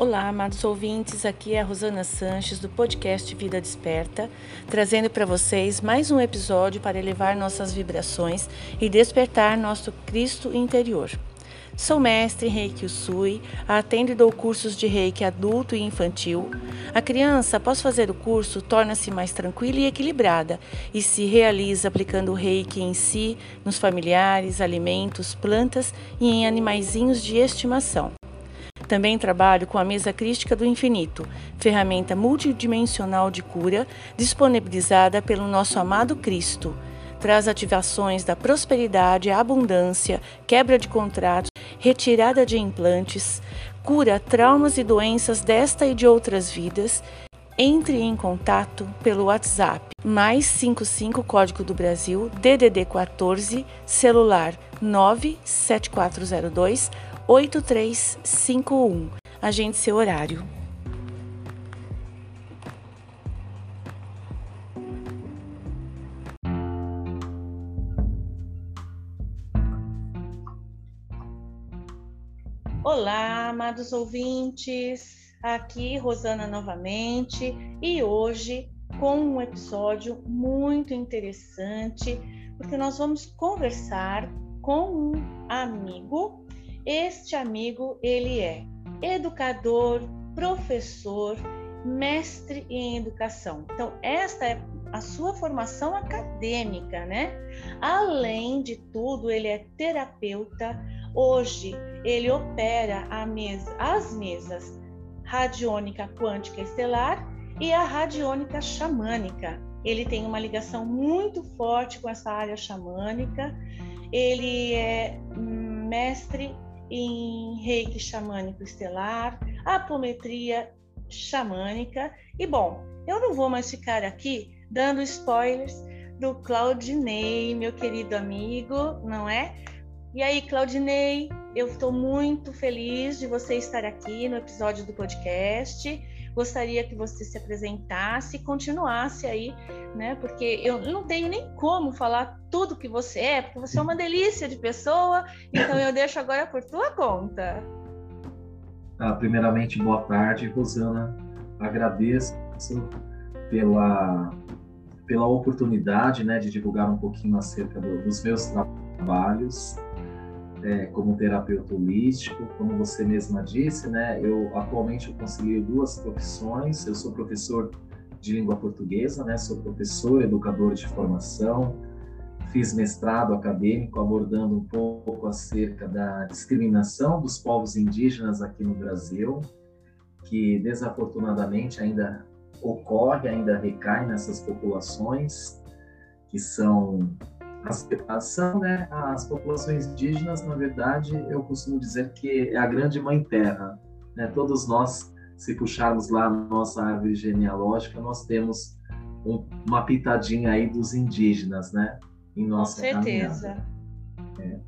Olá, amados ouvintes, aqui é a Rosana Sanches do podcast Vida Desperta, trazendo para vocês mais um episódio para elevar nossas vibrações e despertar nosso Cristo interior. Sou mestre em Reiki Usui, atendo e dou cursos de Reiki adulto e infantil. A criança, após fazer o curso, torna-se mais tranquila e equilibrada e se realiza aplicando o Reiki em si, nos familiares, alimentos, plantas e em animaizinhos de estimação. Também trabalho com a mesa crística do infinito, ferramenta multidimensional de cura disponibilizada pelo nosso amado Cristo. Traz ativações da prosperidade, abundância, quebra de contratos, retirada de implantes, cura traumas e doenças desta e de outras vidas. Entre em contato pelo WhatsApp mais 55 Código do Brasil DDD 14 celular 97402 8351. Agende seu horário. Olá, amados ouvintes. Aqui Rosana novamente e hoje com um episódio muito interessante, porque nós vamos conversar com um amigo este amigo, ele é educador, professor, mestre em educação. Então, esta é a sua formação acadêmica, né? Além de tudo, ele é terapeuta. Hoje, ele opera mesa, as mesas radiônica quântica estelar e a radiônica xamânica. Ele tem uma ligação muito forte com essa área xamânica. Ele é mestre em reiki xamânico estelar, apometria xamânica. E bom, eu não vou mais ficar aqui dando spoilers do Claudinei, meu querido amigo, não é? E aí, Claudinei, eu estou muito feliz de você estar aqui no episódio do podcast. Gostaria que você se apresentasse e continuasse aí, né? Porque eu não tenho nem como falar tudo que você é, porque você é uma delícia de pessoa, então eu deixo agora por tua conta. Ah, primeiramente, boa tarde, Rosana. Agradeço pela, pela oportunidade né, de divulgar um pouquinho acerca do, dos meus trabalhos é, como terapeuta holístico, como você mesma disse, né? Eu atualmente eu concilio duas profissões. Eu sou professor de língua portuguesa, né? Sou professor, educador de formação. Fiz mestrado acadêmico abordando um pouco acerca da discriminação dos povos indígenas aqui no Brasil, que desafortunadamente ainda ocorre, ainda recai nessas populações que são as, são né, as populações indígenas, na verdade, eu costumo dizer que é a grande mãe terra. Né? Todos nós, se puxarmos lá a nossa árvore genealógica, nós temos um, uma pitadinha aí dos indígenas, né? Em nossa Com certeza. É.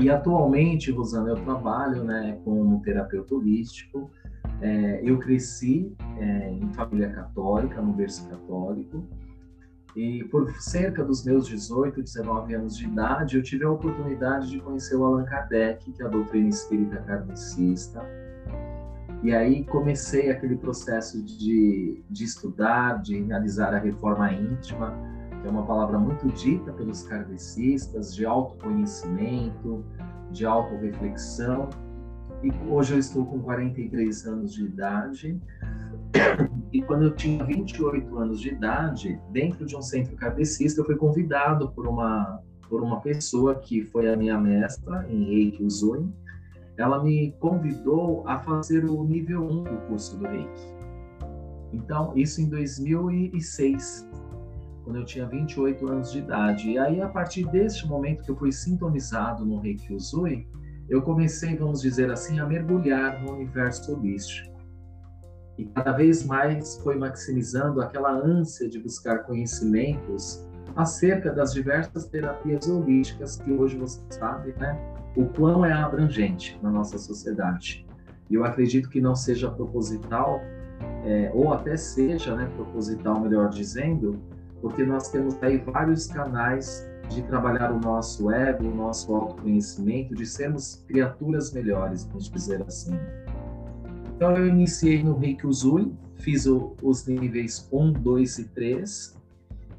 E atualmente, Rosana, eu trabalho né, como terapeuta holístico. É, eu cresci é, em família católica, no berço católico. E por cerca dos meus 18, 19 anos de idade, eu tive a oportunidade de conhecer o Allan Kardec, que é a doutrina espírita kardecista. E aí comecei aquele processo de, de estudar, de realizar a reforma íntima, que é uma palavra muito dita pelos kardecistas, de autoconhecimento, de autorreflexão. E hoje eu estou com 43 anos de idade e quando eu tinha 28 anos de idade, dentro de um centro kardecista, eu fui convidado por uma por uma pessoa que foi a minha mestra em Reiki Usui. Ela me convidou a fazer o nível 1 do curso do Reiki. Então, isso em 2006, quando eu tinha 28 anos de idade. E aí, a partir deste momento que eu fui sintonizado no Reiki Usui, eu comecei, vamos dizer assim, a mergulhar no universo holístico e cada vez mais foi maximizando aquela ânsia de buscar conhecimentos acerca das diversas terapias holísticas que hoje você sabe, né, o quão é abrangente na nossa sociedade. E eu acredito que não seja proposital, é, ou até seja, né, proposital, melhor dizendo, porque nós temos aí vários canais de trabalhar o nosso ego, o nosso autoconhecimento, de sermos criaturas melhores, vamos dizer assim. Então, eu iniciei no Reiki fiz o, os níveis 1, 2 e 3,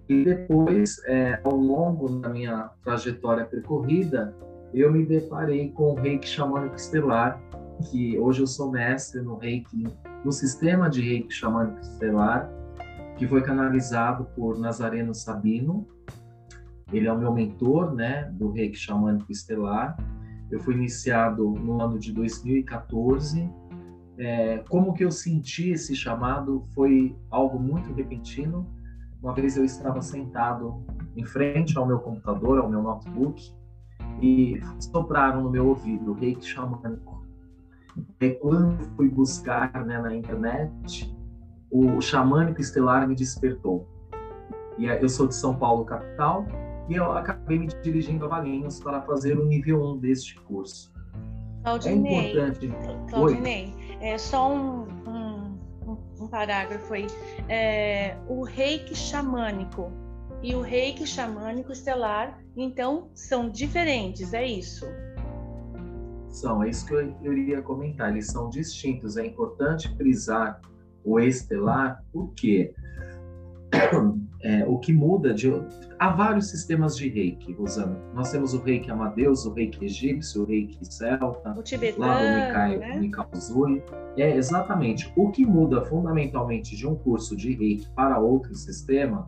e depois, é, ao longo da minha trajetória percorrida, eu me deparei com o Reiki Xamânico Estelar, que hoje eu sou mestre no Reiki, no sistema de Reiki Xamânico Estelar, que foi canalizado por Nazareno Sabino. Ele é o meu mentor, né, do Reiki Xamânico Estelar. Eu fui iniciado no ano de 2014. É, como que eu senti esse chamado foi algo muito repentino. Uma vez eu estava sentado em frente ao meu computador, ao meu notebook, e sopraram no meu ouvido reiki xamânico. E quando fui buscar né, na internet, o xamânico estelar me despertou. E eu sou de São Paulo, capital, e eu acabei me dirigindo a Valinhos para fazer o nível 1 deste curso. Claudinei, é importante. Claudinei, é só um, um, um parágrafo aí. É, o reiki xamânico e o reiki xamânico estelar, então, são diferentes, é isso? São, é isso que eu, iria comentar. Eles são distintos. É importante frisar o estelar, porque é, o que muda de. Há vários sistemas de reiki, Rosana. Nós temos o reiki Amadeus, o reiki egípcio, o reiki celta, o tibetano, lá do Mikai, né? Mikao Zui. É, exatamente. O que muda fundamentalmente de um curso de reiki para outro sistema,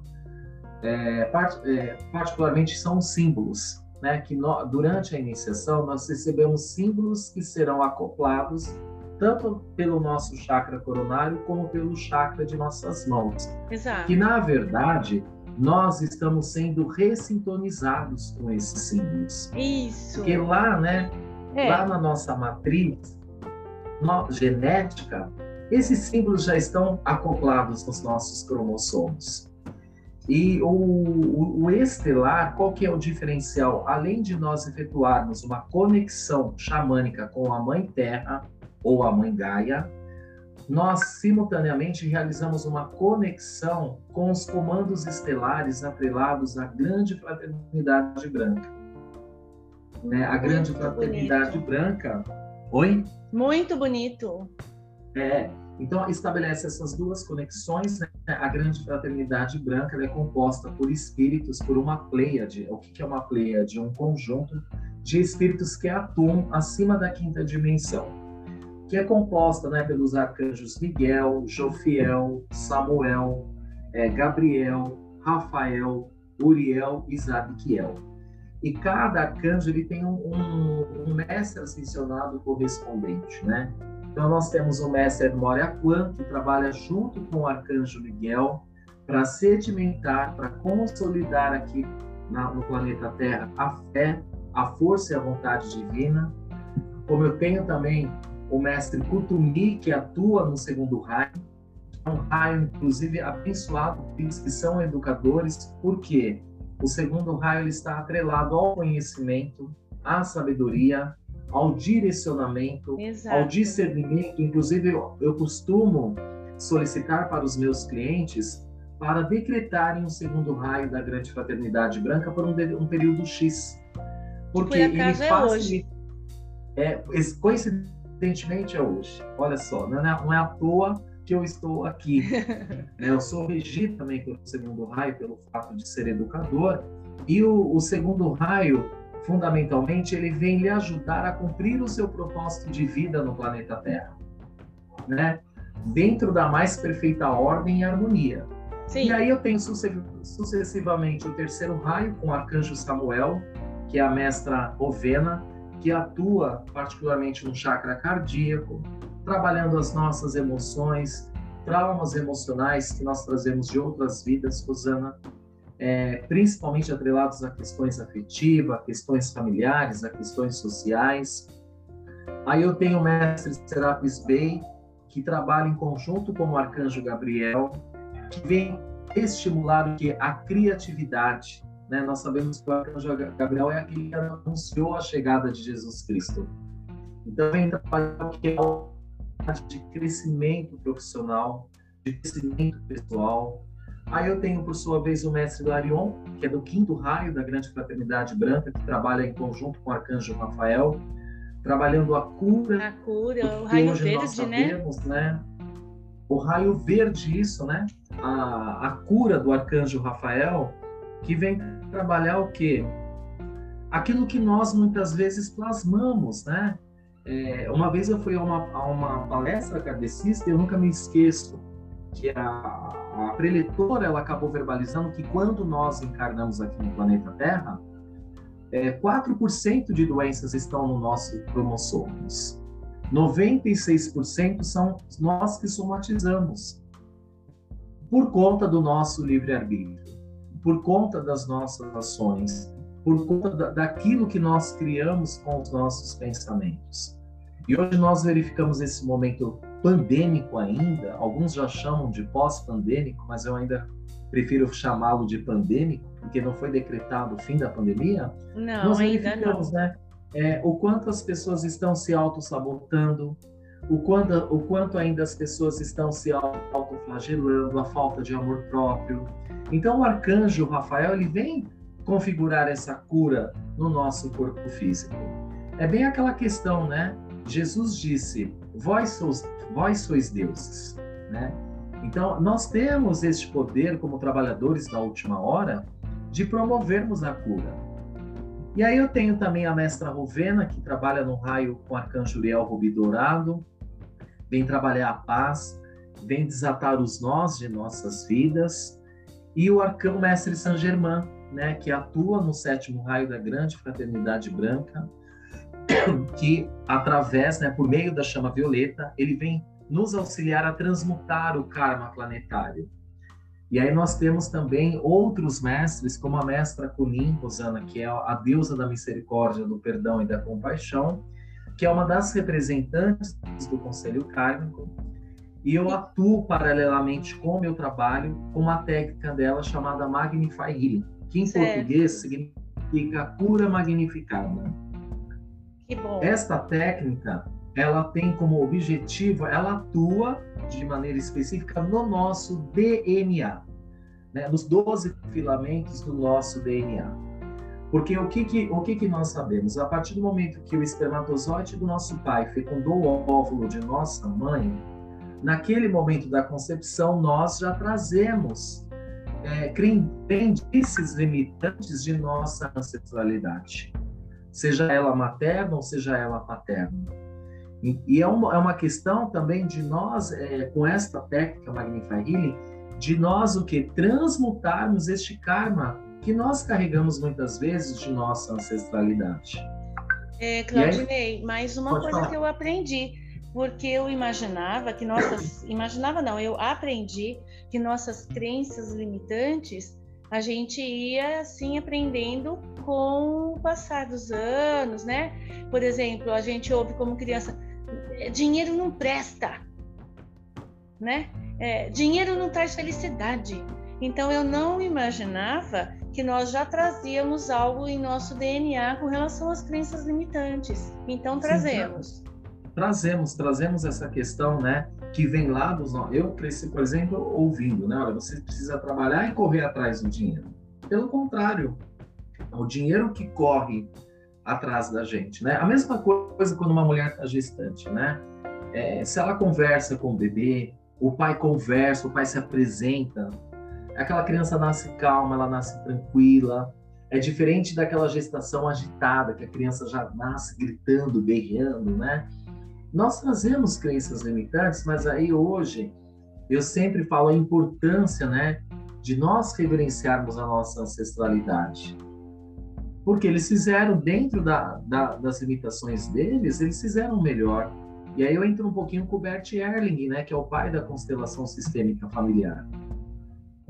é, part, é, particularmente, são os símbolos. Né, que no, durante a iniciação nós recebemos símbolos que serão acoplados tanto pelo nosso chakra coronário como pelo chakra de nossas mãos. Exato. Que na verdade nós estamos sendo ressintonizados com esses símbolos. Isso. Porque lá, né, é. lá na nossa matriz no, genética, esses símbolos já estão acoplados nos nossos cromossomos. E o, o, o, estelar, qual que é o diferencial? Além de nós efetuarmos uma conexão xamânica com a Mãe Terra, ou a Mãe Gaia, nós simultaneamente realizamos uma conexão com os comandos estelares atrelados à grande fraternidade branca. Né? A grande Muito fraternidade bonito. branca. Oi? Muito bonito. É, então estabelece essas duas conexões. Né? A grande fraternidade branca é composta por espíritos, por uma pleiade. O que é uma pleiade? Um conjunto de espíritos que atuam acima da quinta dimensão que é composta né, pelos arcanjos Miguel, Jofiel, Samuel, é, Gabriel, Rafael, Uriel e Zadkiel. E cada arcanjo ele tem um, um, um, mestre ascensionado correspondente, né? Então nós temos o mestre Moria Kwan, que trabalha junto com o arcanjo Miguel para sedimentar, para consolidar aqui na, no planeta Terra a fé, a força e a vontade divina. Como eu tenho também o mestre Kutumi, que atua no segundo raio, é um raio, inclusive, abençoado por eles que são educadores, porque o segundo raio está atrelado ao conhecimento, à sabedoria, ao direcionamento, Exato. ao discernimento. Inclusive, eu, eu costumo solicitar para os meus clientes para decretarem o segundo raio da grande fraternidade branca por um, um período X. Porque ele é. Hoje. É, coincidência coincidentemente é hoje. Olha só, não é, não é à toa que eu estou aqui. Né, eu sou regido também pelo segundo raio, pelo fato de ser educador, e o, o segundo raio, fundamentalmente, ele vem lhe ajudar a cumprir o seu propósito de vida no planeta Terra, né? Dentro da mais perfeita ordem e harmonia. Sim. E aí eu tenho sucessivamente o terceiro raio com o arcanjo Samuel, que é a mestra Ovena, que atua particularmente no chakra cardíaco, trabalhando as nossas emoções, traumas emocionais que nós trazemos de outras vidas, Rosana, é, principalmente atrelados a questões afetivas, a questões familiares, a questões sociais. Aí eu tenho o mestre Serapis Bey, que trabalha em conjunto com o arcanjo Gabriel, que vem estimular que a criatividade, né? Nós sabemos que o arcanjo Gabriel é aquele que anunciou a chegada de Jesus Cristo. Então, vem trabalhar o que é de crescimento profissional, de crescimento pessoal. Aí eu tenho, por sua vez, o mestre Larion, que é do quinto raio da Grande Fraternidade Branca, que trabalha em conjunto com o arcanjo Rafael, trabalhando a cura. A cura, o raio verde, sabemos, né? né? O raio verde, isso, né? A, a cura do arcanjo Rafael, que vem trabalhar o quê? Aquilo que nós muitas vezes plasmamos, né? É, uma vez eu fui a uma, a uma palestra kardecista eu nunca me esqueço que a, a preletora ela acabou verbalizando que quando nós encarnamos aqui no planeta Terra, é, 4% de doenças estão no nosso cromossomos. 96% são nós que somatizamos por conta do nosso livre-arbítrio, por conta das nossas ações, por conta da, daquilo que nós criamos com os nossos pensamentos. E hoje nós verificamos esse momento pandêmico ainda, alguns já chamam de pós-pandêmico, mas eu ainda prefiro chamá-lo de pandêmico, porque não foi decretado o fim da pandemia. Não, nós ainda não. Né, é, o quanto as pessoas estão se auto-sabotando, o quanto, o quanto ainda as pessoas estão se auto-flagelando, a falta de amor próprio. Então, o arcanjo Rafael ele vem configurar essa cura no nosso corpo físico. É bem aquela questão, né? Jesus disse: Vós sois, vós sois deuses, né? Então, nós temos este poder, como trabalhadores da última hora, de promovermos a cura. E aí eu tenho também a mestra Rovena, que trabalha no raio com arcanjo Uriel Rubi Dourado, vem trabalhar a paz, vem desatar os nós de nossas vidas, e o arcano mestre Saint Germain, né, que atua no sétimo raio da grande fraternidade branca, que através, né, por meio da chama violeta, ele vem nos auxiliar a transmutar o karma planetário. E aí nós temos também outros mestres, como a mestra Kunin Rosana, que é a deusa da misericórdia, do perdão e da compaixão, que é uma das representantes do Conselho Kármico, e eu atuo paralelamente com o meu trabalho com uma técnica dela chamada Magnify Healing, que em certo. português significa cura magnificada. Que bom. Esta técnica ela tem como objetivo, ela atua de maneira específica no nosso DNA, né? nos 12 filamentos do nosso DNA. Porque o que, que, o que, que nós sabemos? A partir do momento que o espermatozoide do nosso pai fecundou o óvulo de nossa mãe, naquele momento da concepção, nós já trazemos é, crendices limitantes de nossa ancestralidade, seja ela materna ou seja ela paterna. E é uma, é uma questão também de nós, é, com esta técnica Magnify Healing, de nós o que? Transmutarmos este karma que nós carregamos muitas vezes de nossa ancestralidade. É, Claudinei, aí, mais uma coisa falar. que eu aprendi, porque eu imaginava que nossas. imaginava não, eu aprendi que nossas crenças limitantes a gente ia assim aprendendo com o passar dos anos, né? Por exemplo, a gente ouve como criança, dinheiro não presta, né? É, dinheiro não traz felicidade. Então eu não imaginava que nós já trazíamos algo em nosso DNA com relação às crenças limitantes. Então trazemos. Sim, trazemos, trazemos essa questão, né? Que vem lá dos. Eu cresci, por exemplo, ouvindo, né? Olha, você precisa trabalhar e correr atrás do dinheiro. Pelo contrário, é o dinheiro que corre atrás da gente, né? A mesma coisa quando uma mulher está gestante, né? É, se ela conversa com o bebê, o pai conversa, o pai se apresenta, aquela criança nasce calma, ela nasce tranquila. É diferente daquela gestação agitada, que a criança já nasce gritando, berrando, né? Nós trazemos crenças limitantes, mas aí hoje eu sempre falo a importância, né, de nós reverenciarmos a nossa ancestralidade porque eles fizeram dentro da, da, das limitações deles, eles fizeram melhor. E aí eu entro um pouquinho com o Bert Ehrling, né, que é o pai da constelação sistêmica familiar.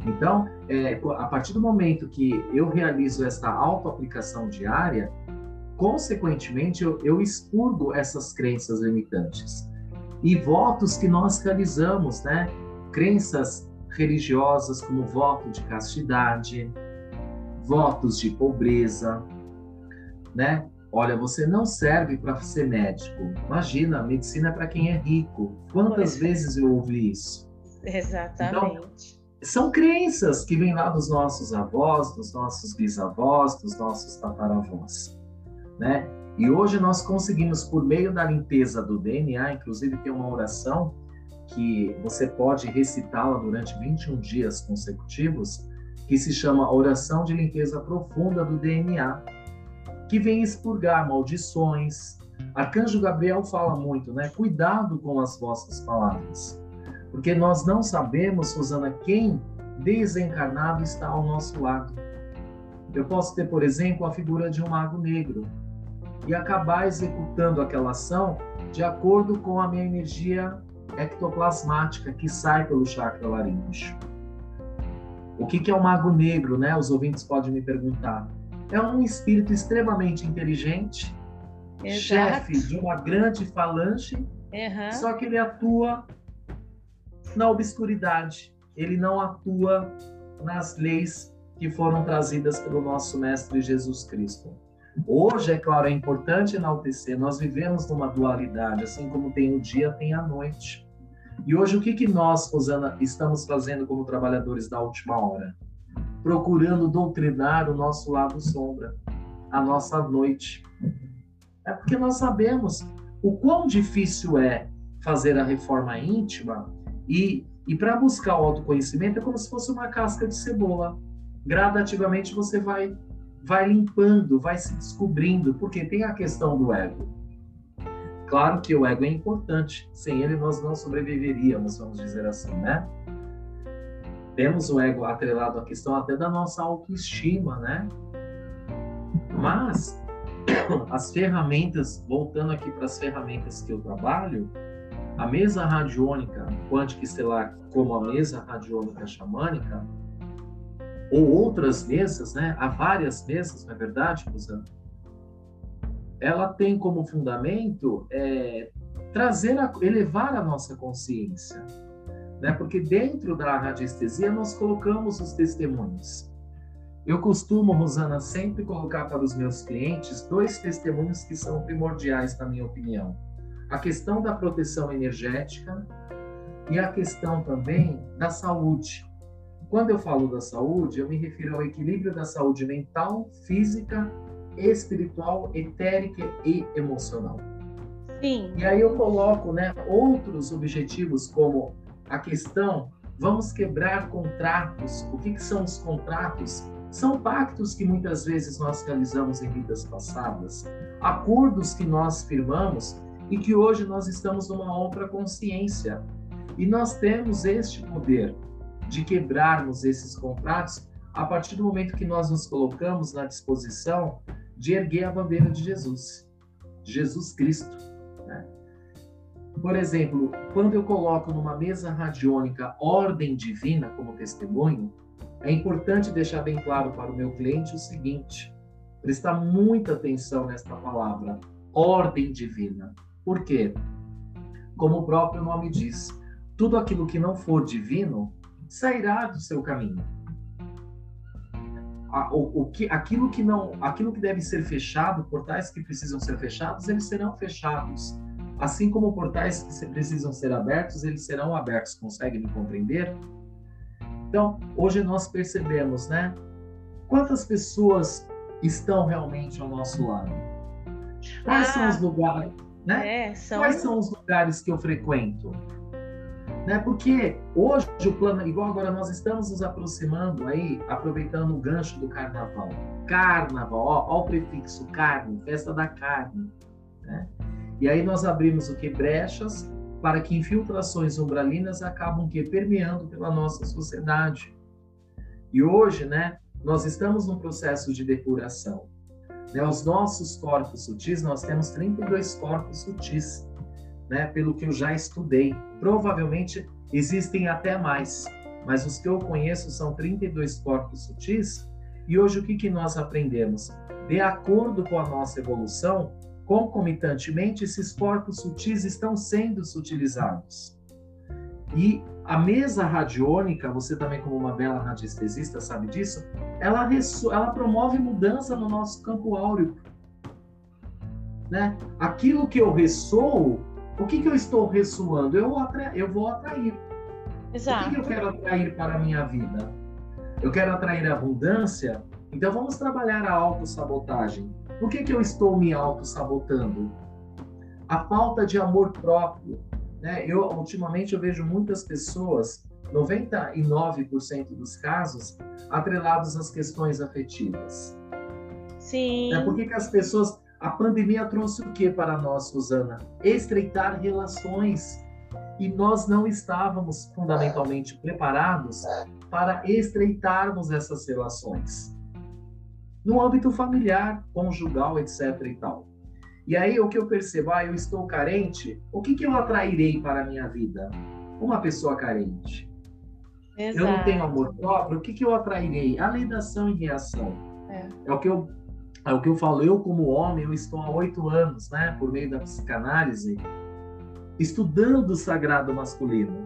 Então, é, a partir do momento que eu realizo essa autoaplicação diária, consequentemente eu, eu expurgo essas crenças limitantes e votos que nós realizamos, né? Crenças religiosas como voto de castidade, votos de pobreza, né? Olha, você não serve para ser médico. Imagina, medicina é para quem é rico. Quantas é. vezes eu ouvi isso? Exatamente. Então, são crenças que vêm lá dos nossos avós, dos nossos bisavós, dos nossos tataravós, né? E hoje nós conseguimos, por meio da limpeza do DNA, inclusive tem uma oração que você pode recitá-la durante 21 dias consecutivos, que se chama Oração de Limpeza Profunda do DNA, que vem expurgar maldições. Arcanjo Gabriel fala muito, né? Cuidado com as vossas palavras, porque nós não sabemos, Susana, quem desencarnado está ao nosso lado. Eu posso ter, por exemplo, a figura de um mago negro e acabar executando aquela ação de acordo com a minha energia ectoplasmática que sai pelo chakra laríngeo. O que, que é o mago negro, né? Os ouvintes podem me perguntar. É um espírito extremamente inteligente, Exato. chefe de uma grande falange, uhum. só que ele atua na obscuridade. Ele não atua nas leis que foram trazidas pelo nosso Mestre Jesus Cristo. Hoje, é claro, é importante enaltecer, nós vivemos numa dualidade, assim como tem o dia, tem a noite. E hoje o que, que nós, Rosana, estamos fazendo como trabalhadores da última hora? Procurando doutrinar o nosso lado sombra, a nossa noite. É porque nós sabemos o quão difícil é fazer a reforma íntima e, e para buscar o autoconhecimento é como se fosse uma casca de cebola. Gradativamente você vai vai limpando, vai se descobrindo, porque tem a questão do ego. Claro que o ego é importante, sem ele nós não sobreviveríamos, vamos dizer assim, né? Temos o ego atrelado à questão até da nossa autoestima, né? Mas as ferramentas, voltando aqui para as ferramentas que eu trabalho, a mesa radiônica quântica estelar, como a mesa radiônica xamânica, ou outras mesas, né? Há várias mesas, não é verdade, Rosana? ela tem como fundamento é, trazer, a, elevar a nossa consciência, né? Porque dentro da radiestesia nós colocamos os testemunhos. Eu costumo, Rosana, sempre colocar para os meus clientes dois testemunhos que são primordiais, na minha opinião: a questão da proteção energética e a questão também da saúde. Quando eu falo da saúde, eu me refiro ao equilíbrio da saúde mental, física espiritual, etérica e emocional. Sim. E aí eu coloco, né, outros objetivos como a questão, vamos quebrar contratos. O que, que são os contratos? São pactos que muitas vezes nós realizamos em vidas passadas, acordos que nós firmamos e que hoje nós estamos numa outra consciência. E nós temos este poder de quebrarmos esses contratos a partir do momento que nós nos colocamos na disposição de erguer a bandeira de Jesus, Jesus Cristo. Né? Por exemplo, quando eu coloco numa mesa radiônica ordem divina como testemunho, é importante deixar bem claro para o meu cliente o seguinte: prestar muita atenção nesta palavra, ordem divina. Por quê? Como o próprio nome diz, tudo aquilo que não for divino sairá do seu caminho a, o, o, que, aquilo que não, aquilo que deve ser fechado, portais que precisam ser fechados, eles serão fechados. Assim como portais que precisam ser abertos, eles serão abertos. Consegue me compreender? Então, hoje nós percebemos, né? Quantas pessoas estão realmente ao nosso lado? Quais ah, são os lugares, né? É, são... Quais são os lugares que eu frequento? Né? Porque hoje o plano, igual agora nós estamos nos aproximando aí, aproveitando o gancho do carnaval. Carnaval, ó, ó o prefixo carne, festa da carne. Né? E aí nós abrimos o que? Brechas para que infiltrações umbralinas acabam que permeando pela nossa sociedade. E hoje, né, nós estamos num processo de depuração. Né? Os nossos corpos sutis, nós temos 32 corpos sutis né, pelo que eu já estudei. Provavelmente existem até mais, mas os que eu conheço são 32 corpos sutis. E hoje o que, que nós aprendemos? De acordo com a nossa evolução, concomitantemente, esses corpos sutis estão sendo sutilizados. E a mesa radiônica, você também como uma bela radiestesista sabe disso, ela, ela promove mudança no nosso campo áureo. Né? Aquilo que eu ressoo, o que, que eu estou ressoando? Eu, eu vou atrair. Exato. O que, que eu quero atrair para a minha vida? Eu quero atrair abundância? Então vamos trabalhar a autossabotagem. Por que, que eu estou me auto-sabotando? A falta de amor próprio. Né? Eu, ultimamente, eu vejo muitas pessoas, 99% dos casos, atrelados às questões afetivas. Sim. Né? Por que, as pessoas. A pandemia trouxe o que para nós, Susana? Estreitar relações. E nós não estávamos fundamentalmente preparados para estreitarmos essas relações. No âmbito familiar, conjugal, etc. e tal. E aí o que eu percebo, ah, eu estou carente, o que, que eu atrairei para a minha vida? Uma pessoa carente. Exato. Eu não tenho amor próprio, o que, que eu atrairei? A lei da ação e reação. É. é. o que eu é o que eu falo, eu como homem, eu estou há oito anos, né, por meio da psicanálise, estudando o sagrado masculino.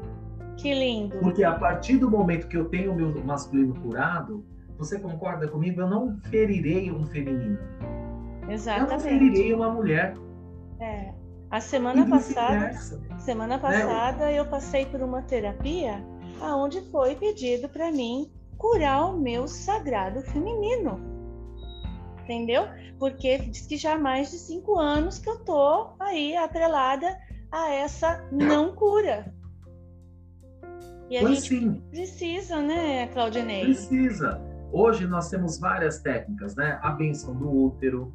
Que lindo. Porque a partir do momento que eu tenho o meu masculino curado, você concorda comigo? Eu não ferirei um feminino. Exatamente. Eu não ferirei uma mulher. É. A semana passada, semana né? passada né? eu passei por uma terapia aonde foi pedido para mim curar o meu sagrado feminino. Entendeu? Porque diz que já há mais de cinco anos que eu tô aí atrelada a essa não cura. E a pois gente sim. precisa, né, Claudinei? Precisa. Hoje nós temos várias técnicas, né? A benção do útero,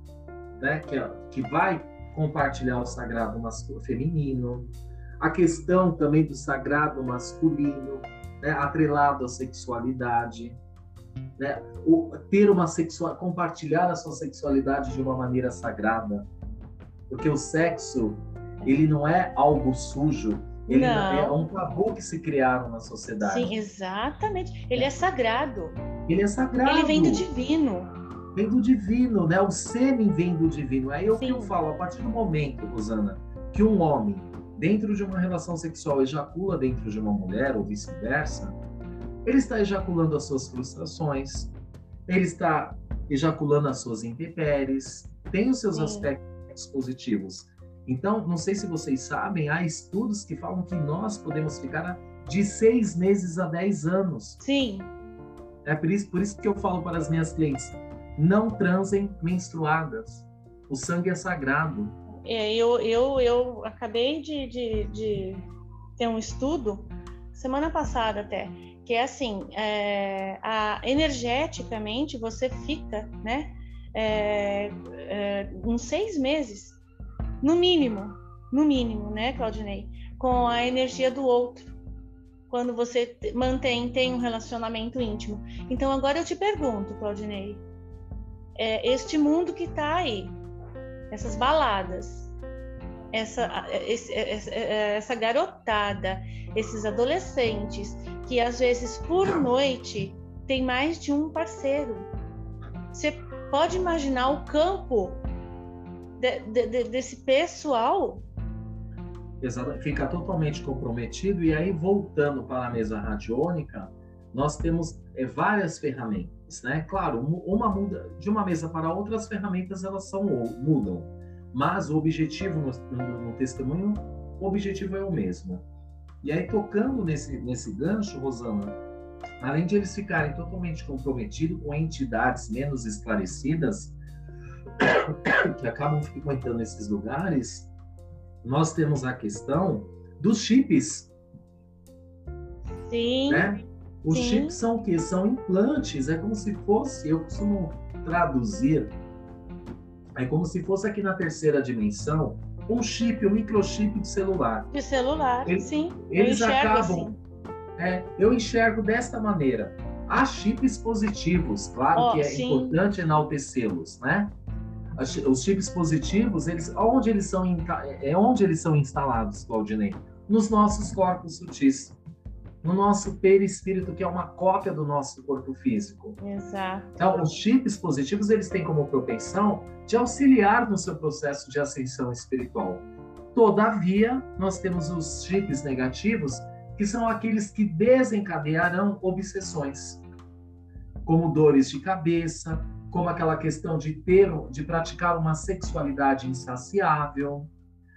né? Que, é, que vai compartilhar o sagrado masculino, feminino. A questão também do sagrado masculino, né? atrelado à sexualidade. Né? O, ter uma sexual, compartilhar a sua sexualidade de uma maneira sagrada, porque o sexo ele não é algo sujo, ele não. é um tabu que se criaram na sociedade. Sim, exatamente. Ele é sagrado. Ele é sagrado. Ele vem do divino. Vem do divino, né? O sêmen vem do divino. Aí é que eu falo, a partir do momento, Rosana, que um homem, dentro de uma relação sexual, ejacula dentro de uma mulher, ou vice-versa, ele está ejaculando as suas frustrações, ele está ejaculando as suas intempéries, tem os seus Sim. aspectos positivos então, não sei se vocês sabem, há estudos que falam que nós podemos ficar de seis meses a dez anos. Sim. É por isso, por isso que eu falo para as minhas clientes: não transem menstruadas. O sangue é sagrado. É, eu, eu, eu acabei de, de, de ter um estudo, semana passada até, que é assim: é, a, energeticamente você fica, né? É, é, uns seis meses no mínimo, no mínimo, né, Claudinei? Com a energia do outro, quando você mantém, tem um relacionamento íntimo. Então, agora eu te pergunto, Claudinei, é, este mundo que está aí, essas baladas, essa, esse, essa garotada, esses adolescentes que às vezes por noite tem mais de um parceiro. Você pode imaginar o campo de, de, desse pessoal. Exato, fica totalmente comprometido. E aí, voltando para a mesa radiônica, nós temos é, várias ferramentas, né? Claro, uma muda de uma mesa para outra, as ferramentas elas são mudam, mas o objetivo no, no, no testemunho, o objetivo é o mesmo. E aí, tocando nesse, nesse gancho, Rosana, além de eles ficarem totalmente comprometidos com entidades menos esclarecidas, que acabam frequentando esses lugares, nós temos a questão dos chips. Sim. Né? Os Sim. chips são o quê? São implantes. É como se fosse, eu costumo traduzir, é como se fosse aqui na terceira dimensão, um chip, um microchip de celular. De celular, eles, sim. Eles acabam. Assim. É, eu enxergo desta maneira. Há chips positivos, claro oh, que é sim. importante enaltecê-los, né? os chips positivos, eles, onde eles são é onde eles são instalados, Claudinei? Nos nossos corpos sutis, no nosso perispírito, que é uma cópia do nosso corpo físico. Exato. Então, os chips positivos, eles têm como propensão de auxiliar no seu processo de ascensão espiritual. Todavia, nós temos os chips negativos, que são aqueles que desencadearão obsessões, como dores de cabeça, como aquela questão de ter, de praticar uma sexualidade insaciável.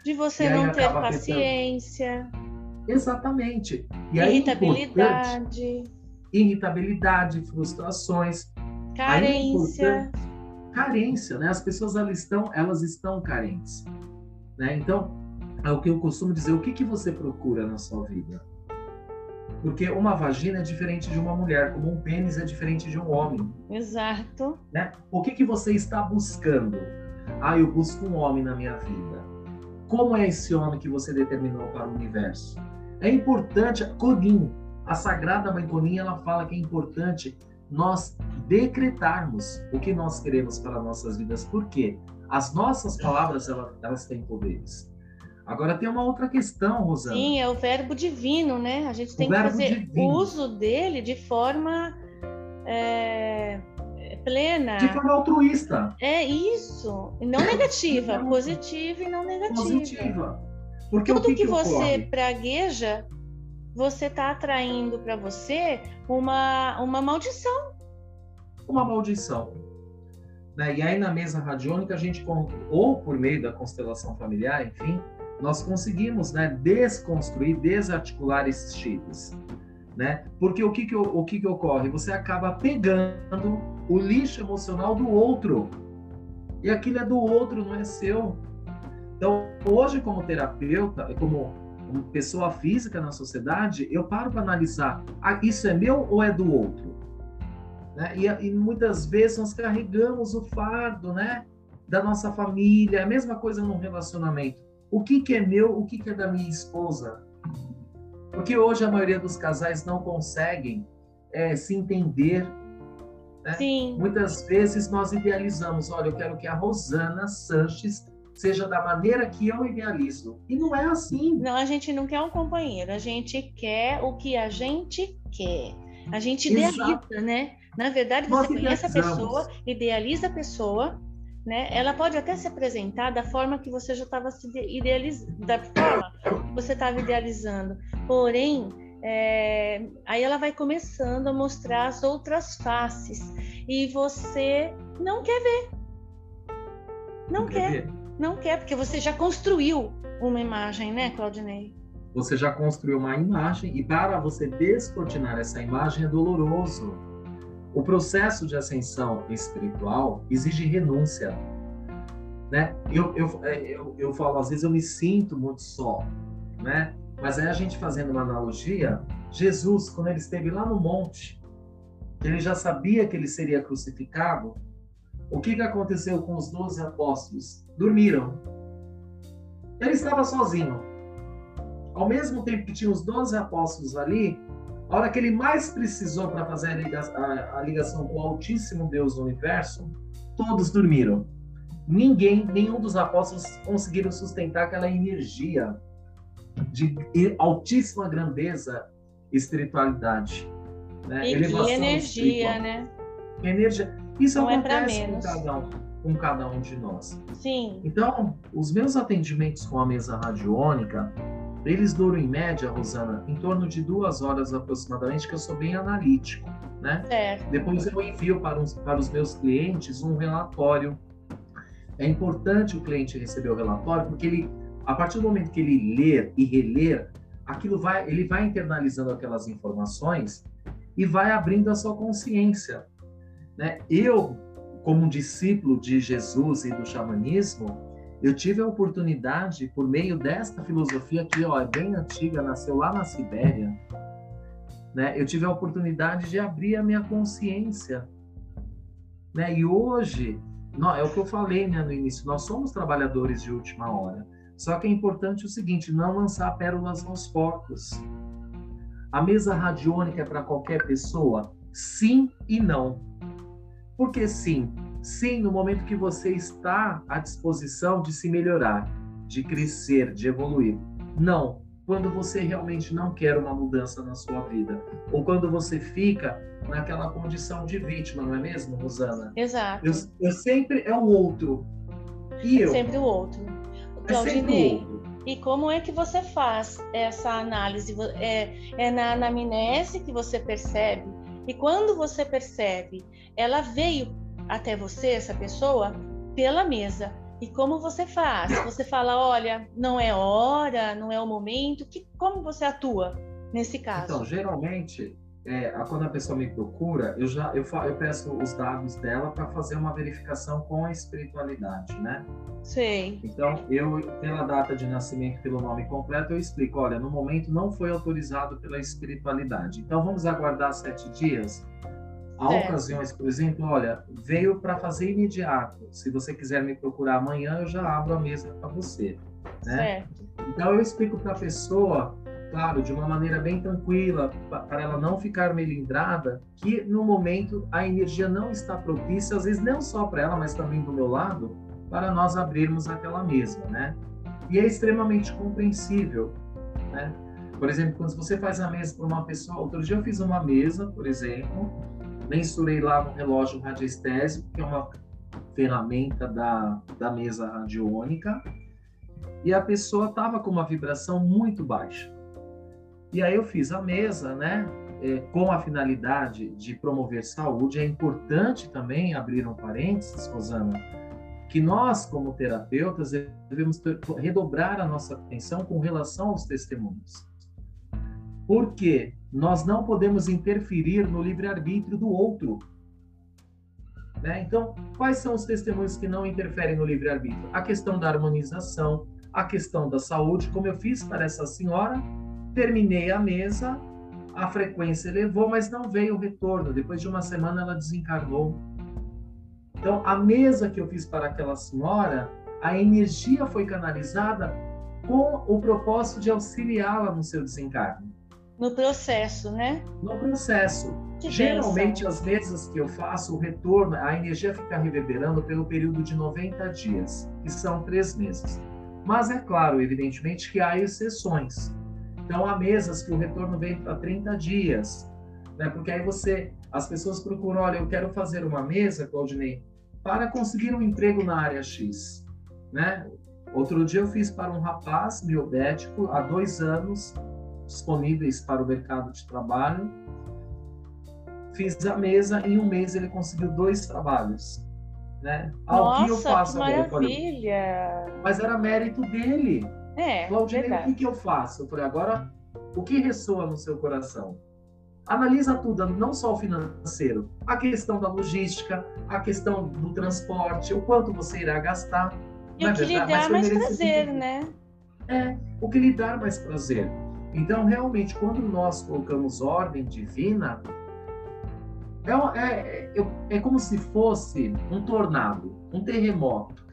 De você não ter paciência. Exatamente. E é irritabilidade. irritabilidade, frustrações. Carência. carência, né? As pessoas elas estão, elas estão carentes, né? Então, é o que eu costumo dizer, o que que você procura na sua vida? Porque uma vagina é diferente de uma mulher, como um pênis é diferente de um homem. Exato. Né? O que que você está buscando? Ah, eu busco um homem na minha vida. Como é esse homem que você determinou para o universo? É importante, Codim, a Sagrada Mãe Codim, ela fala que é importante nós decretarmos o que nós queremos para nossas vidas. Por quê? As nossas palavras, elas, elas têm poderes. Agora tem uma outra questão, Rosana. Sim, é o verbo divino, né? A gente tem o que fazer divino. uso dele de forma é, plena. De forma altruísta. É isso. Não negativa, positiva e não negativa. Positiva. Porque Tudo o que, que, que você ocorre? pragueja você está atraindo para você uma, uma maldição. Uma maldição. Né? E aí na mesa radiônica a gente, ou por meio da constelação familiar, enfim, nós conseguimos né, desconstruir, desarticular esses chips. Né? Porque o que, que, o que, que ocorre? Você acaba pegando o lixo emocional do outro. E aquilo é do outro, não é seu. Então, hoje, como terapeuta, como pessoa física na sociedade, eu paro para analisar: ah, isso é meu ou é do outro? Né? E, e, muitas vezes nós carregamos o fardo né, da nossa família, a mesma coisa num relacionamento. O que, que é meu, o que, que é da minha esposa? Porque hoje a maioria dos casais não conseguem é, se entender. Né? Muitas vezes nós idealizamos: olha, eu quero que a Rosana Sanches seja da maneira que eu idealizo. E não é assim. Não, a gente não quer um companheiro, a gente quer o que a gente quer. A gente idealiza, Exato. né? Na verdade, você conhece a pessoa, idealiza a pessoa, né? Ela pode até se apresentar da forma que você já estava se idealizando, da forma que você estava idealizando. Porém, é... aí ela vai começando a mostrar as outras faces e você não quer ver. Não, não quer. quer. Ver. Não quer, porque você já construiu uma imagem, né, Claudinei? Você já construiu uma imagem e para você descortinar essa imagem é doloroso. O processo de ascensão espiritual exige renúncia. Né? Eu, eu, é, eu, eu falo, às vezes eu me sinto muito só, né? Mas aí a gente fazendo uma analogia, Jesus, quando ele esteve lá no monte, ele já sabia que ele seria crucificado, o que, que aconteceu com os doze apóstolos? Dormiram. Ele estava sozinho. Ao mesmo tempo que tinha os doze apóstolos ali, a hora que ele mais precisou para fazer a ligação, a, a ligação com o Altíssimo Deus do Universo, todos dormiram. Ninguém, nenhum dos apóstolos conseguiram sustentar aquela energia de altíssima grandeza espiritualidade. Né? E energia, espiritual. né? Energia. Isso Não é acontece é com, cada um, com cada um de nós. Sim. Então, os meus atendimentos com a mesa radiônica, eles duram em média, Rosana, em torno de duas horas aproximadamente, que eu sou bem analítico, né? Certo. Depois eu envio para, os, para os meus clientes um relatório. É importante o cliente receber o relatório, porque ele, a partir do momento que ele ler e reler, aquilo vai, ele vai internalizando aquelas informações e vai abrindo a sua consciência. Né? Eu, como discípulo de Jesus e do xamanismo, eu tive a oportunidade, por meio desta filosofia que ó, é bem antiga, nasceu lá na Sibéria, né? eu tive a oportunidade de abrir a minha consciência. Né? E hoje, não, é o que eu falei né, no início, nós somos trabalhadores de última hora. Só que é importante o seguinte, não lançar pérolas nos porcos. A mesa radiônica é para qualquer pessoa? Sim e não. Porque sim, sim, no momento que você está à disposição de se melhorar, de crescer, de evoluir. Não, quando você realmente não quer uma mudança na sua vida, ou quando você fica naquela condição de vítima, não é mesmo, Rosana? Exato. Eu, eu sempre é o outro. E eu? Sempre o outro. Claudinei, é e como é que você faz essa análise? É, é na anamnese que você percebe? E quando você percebe ela veio até você, essa pessoa, pela mesa. E como você faz? Você fala, olha, não é hora, não é o momento. Que, como você atua nesse caso? Então, geralmente, é, quando a pessoa me procura, eu já eu, eu peço os dados dela para fazer uma verificação com a espiritualidade, né? Sim. Então, eu, pela data de nascimento, pelo nome completo, eu explico: olha, no momento não foi autorizado pela espiritualidade. Então, vamos aguardar sete dias. Há é. ocasiões, por exemplo, olha, veio para fazer imediato. Se você quiser me procurar amanhã, eu já abro a mesa para você. Né? Certo. Então, eu explico para a pessoa claro, de uma maneira bem tranquila, para ela não ficar melindrada, que no momento a energia não está propícia, às vezes não só para ela, mas também do meu lado, para nós abrirmos aquela mesa, né? E é extremamente compreensível, né? Por exemplo, quando você faz a mesa para uma pessoa, outro dia eu fiz uma mesa, por exemplo, mensurei lá no relógio radiestésico, que é uma ferramenta da, da mesa radiônica, e a pessoa estava com uma vibração muito baixa. E aí eu fiz a mesa, né? É, com a finalidade de promover saúde. É importante também abrir um parênteses, Rosana, que nós, como terapeutas, devemos redobrar a nossa atenção com relação aos testemunhos. Porque nós não podemos interferir no livre-arbítrio do outro. Né? Então, quais são os testemunhos que não interferem no livre-arbítrio? A questão da harmonização, a questão da saúde, como eu fiz para essa senhora, terminei a mesa, a frequência elevou, mas não veio o retorno. Depois de uma semana ela desencarnou. Então, a mesa que eu fiz para aquela senhora, a energia foi canalizada com o propósito de auxiliá-la no seu desencarne. No processo, né? No processo. Que Geralmente, as mesas que eu faço, o retorno, a energia fica reverberando pelo período de 90 dias, que são três meses. Mas é claro, evidentemente, que há exceções. Então, há mesas que o retorno vem para 30 dias, né? Porque aí você, as pessoas procuram, olha, eu quero fazer uma mesa, Claudinei, para conseguir um emprego na área X, né? Outro dia eu fiz para um rapaz miobético, há dois anos, disponíveis para o mercado de trabalho. Fiz a mesa, em um mês ele conseguiu dois trabalhos. Né? Nossa, que, eu faço que maravilha! Mas era mérito dele. É, Claudinei, o que, que eu faço? Eu falei, agora, o que ressoa no seu coração? Analisa tudo, não só o financeiro, a questão da logística, a questão do transporte, o quanto você irá gastar. E o que lhe dá mais prazer, né? É, o que lhe dá mais prazer. Então, realmente, quando nós colocamos ordem divina, é, é, é, é como se fosse um tornado, um terremoto,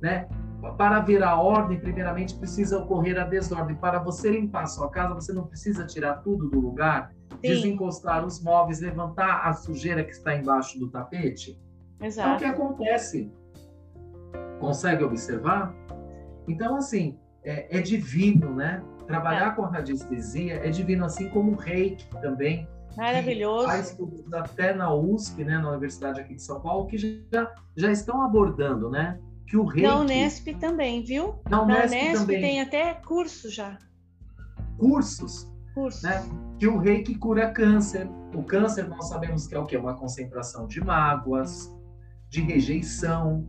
né? Para a ordem, primeiramente precisa ocorrer a desordem. Para você limpar a sua casa, você não precisa tirar tudo do lugar, Sim. desencostar os móveis, levantar a sujeira que está embaixo do tapete. Exato. Então, o que acontece? Consegue observar? Então, assim, é, é divino, né? Trabalhar é. com radiestesia é divino, assim como o reiki também. Maravilhoso. Faz estudos até na USP, né, na Universidade aqui de São Paulo, que já, já estão abordando, né? Que o reiki... Na Unesp também, viu? Na Unesp, Na Unesp também. tem até curso já. Cursos? Cursos. Né? Que o reiki cura câncer. O câncer nós sabemos que é o quê? Uma concentração de mágoas, de rejeição.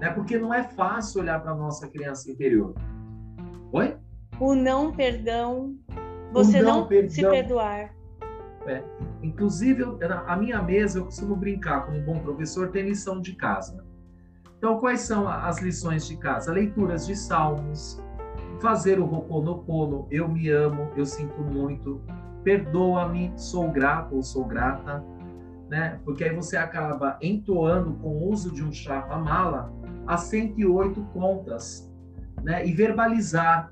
Né? Porque não é fácil olhar para a nossa criança interior. Oi? O não perdão. Você não, não perdão. se perdoar. É. Inclusive, a minha mesa, eu costumo brincar com um bom professor, tem lição de casa. Então, quais são as lições de casa? Leituras de salmos, fazer o Ho'oponopono, eu me amo, eu sinto muito, perdoa-me, sou grato ou sou grata, né? Porque aí você acaba entoando com o uso de um chapa mala as 108 contas, né? E verbalizar.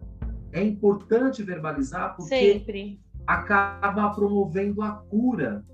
É importante verbalizar porque Sempre. acaba promovendo a cura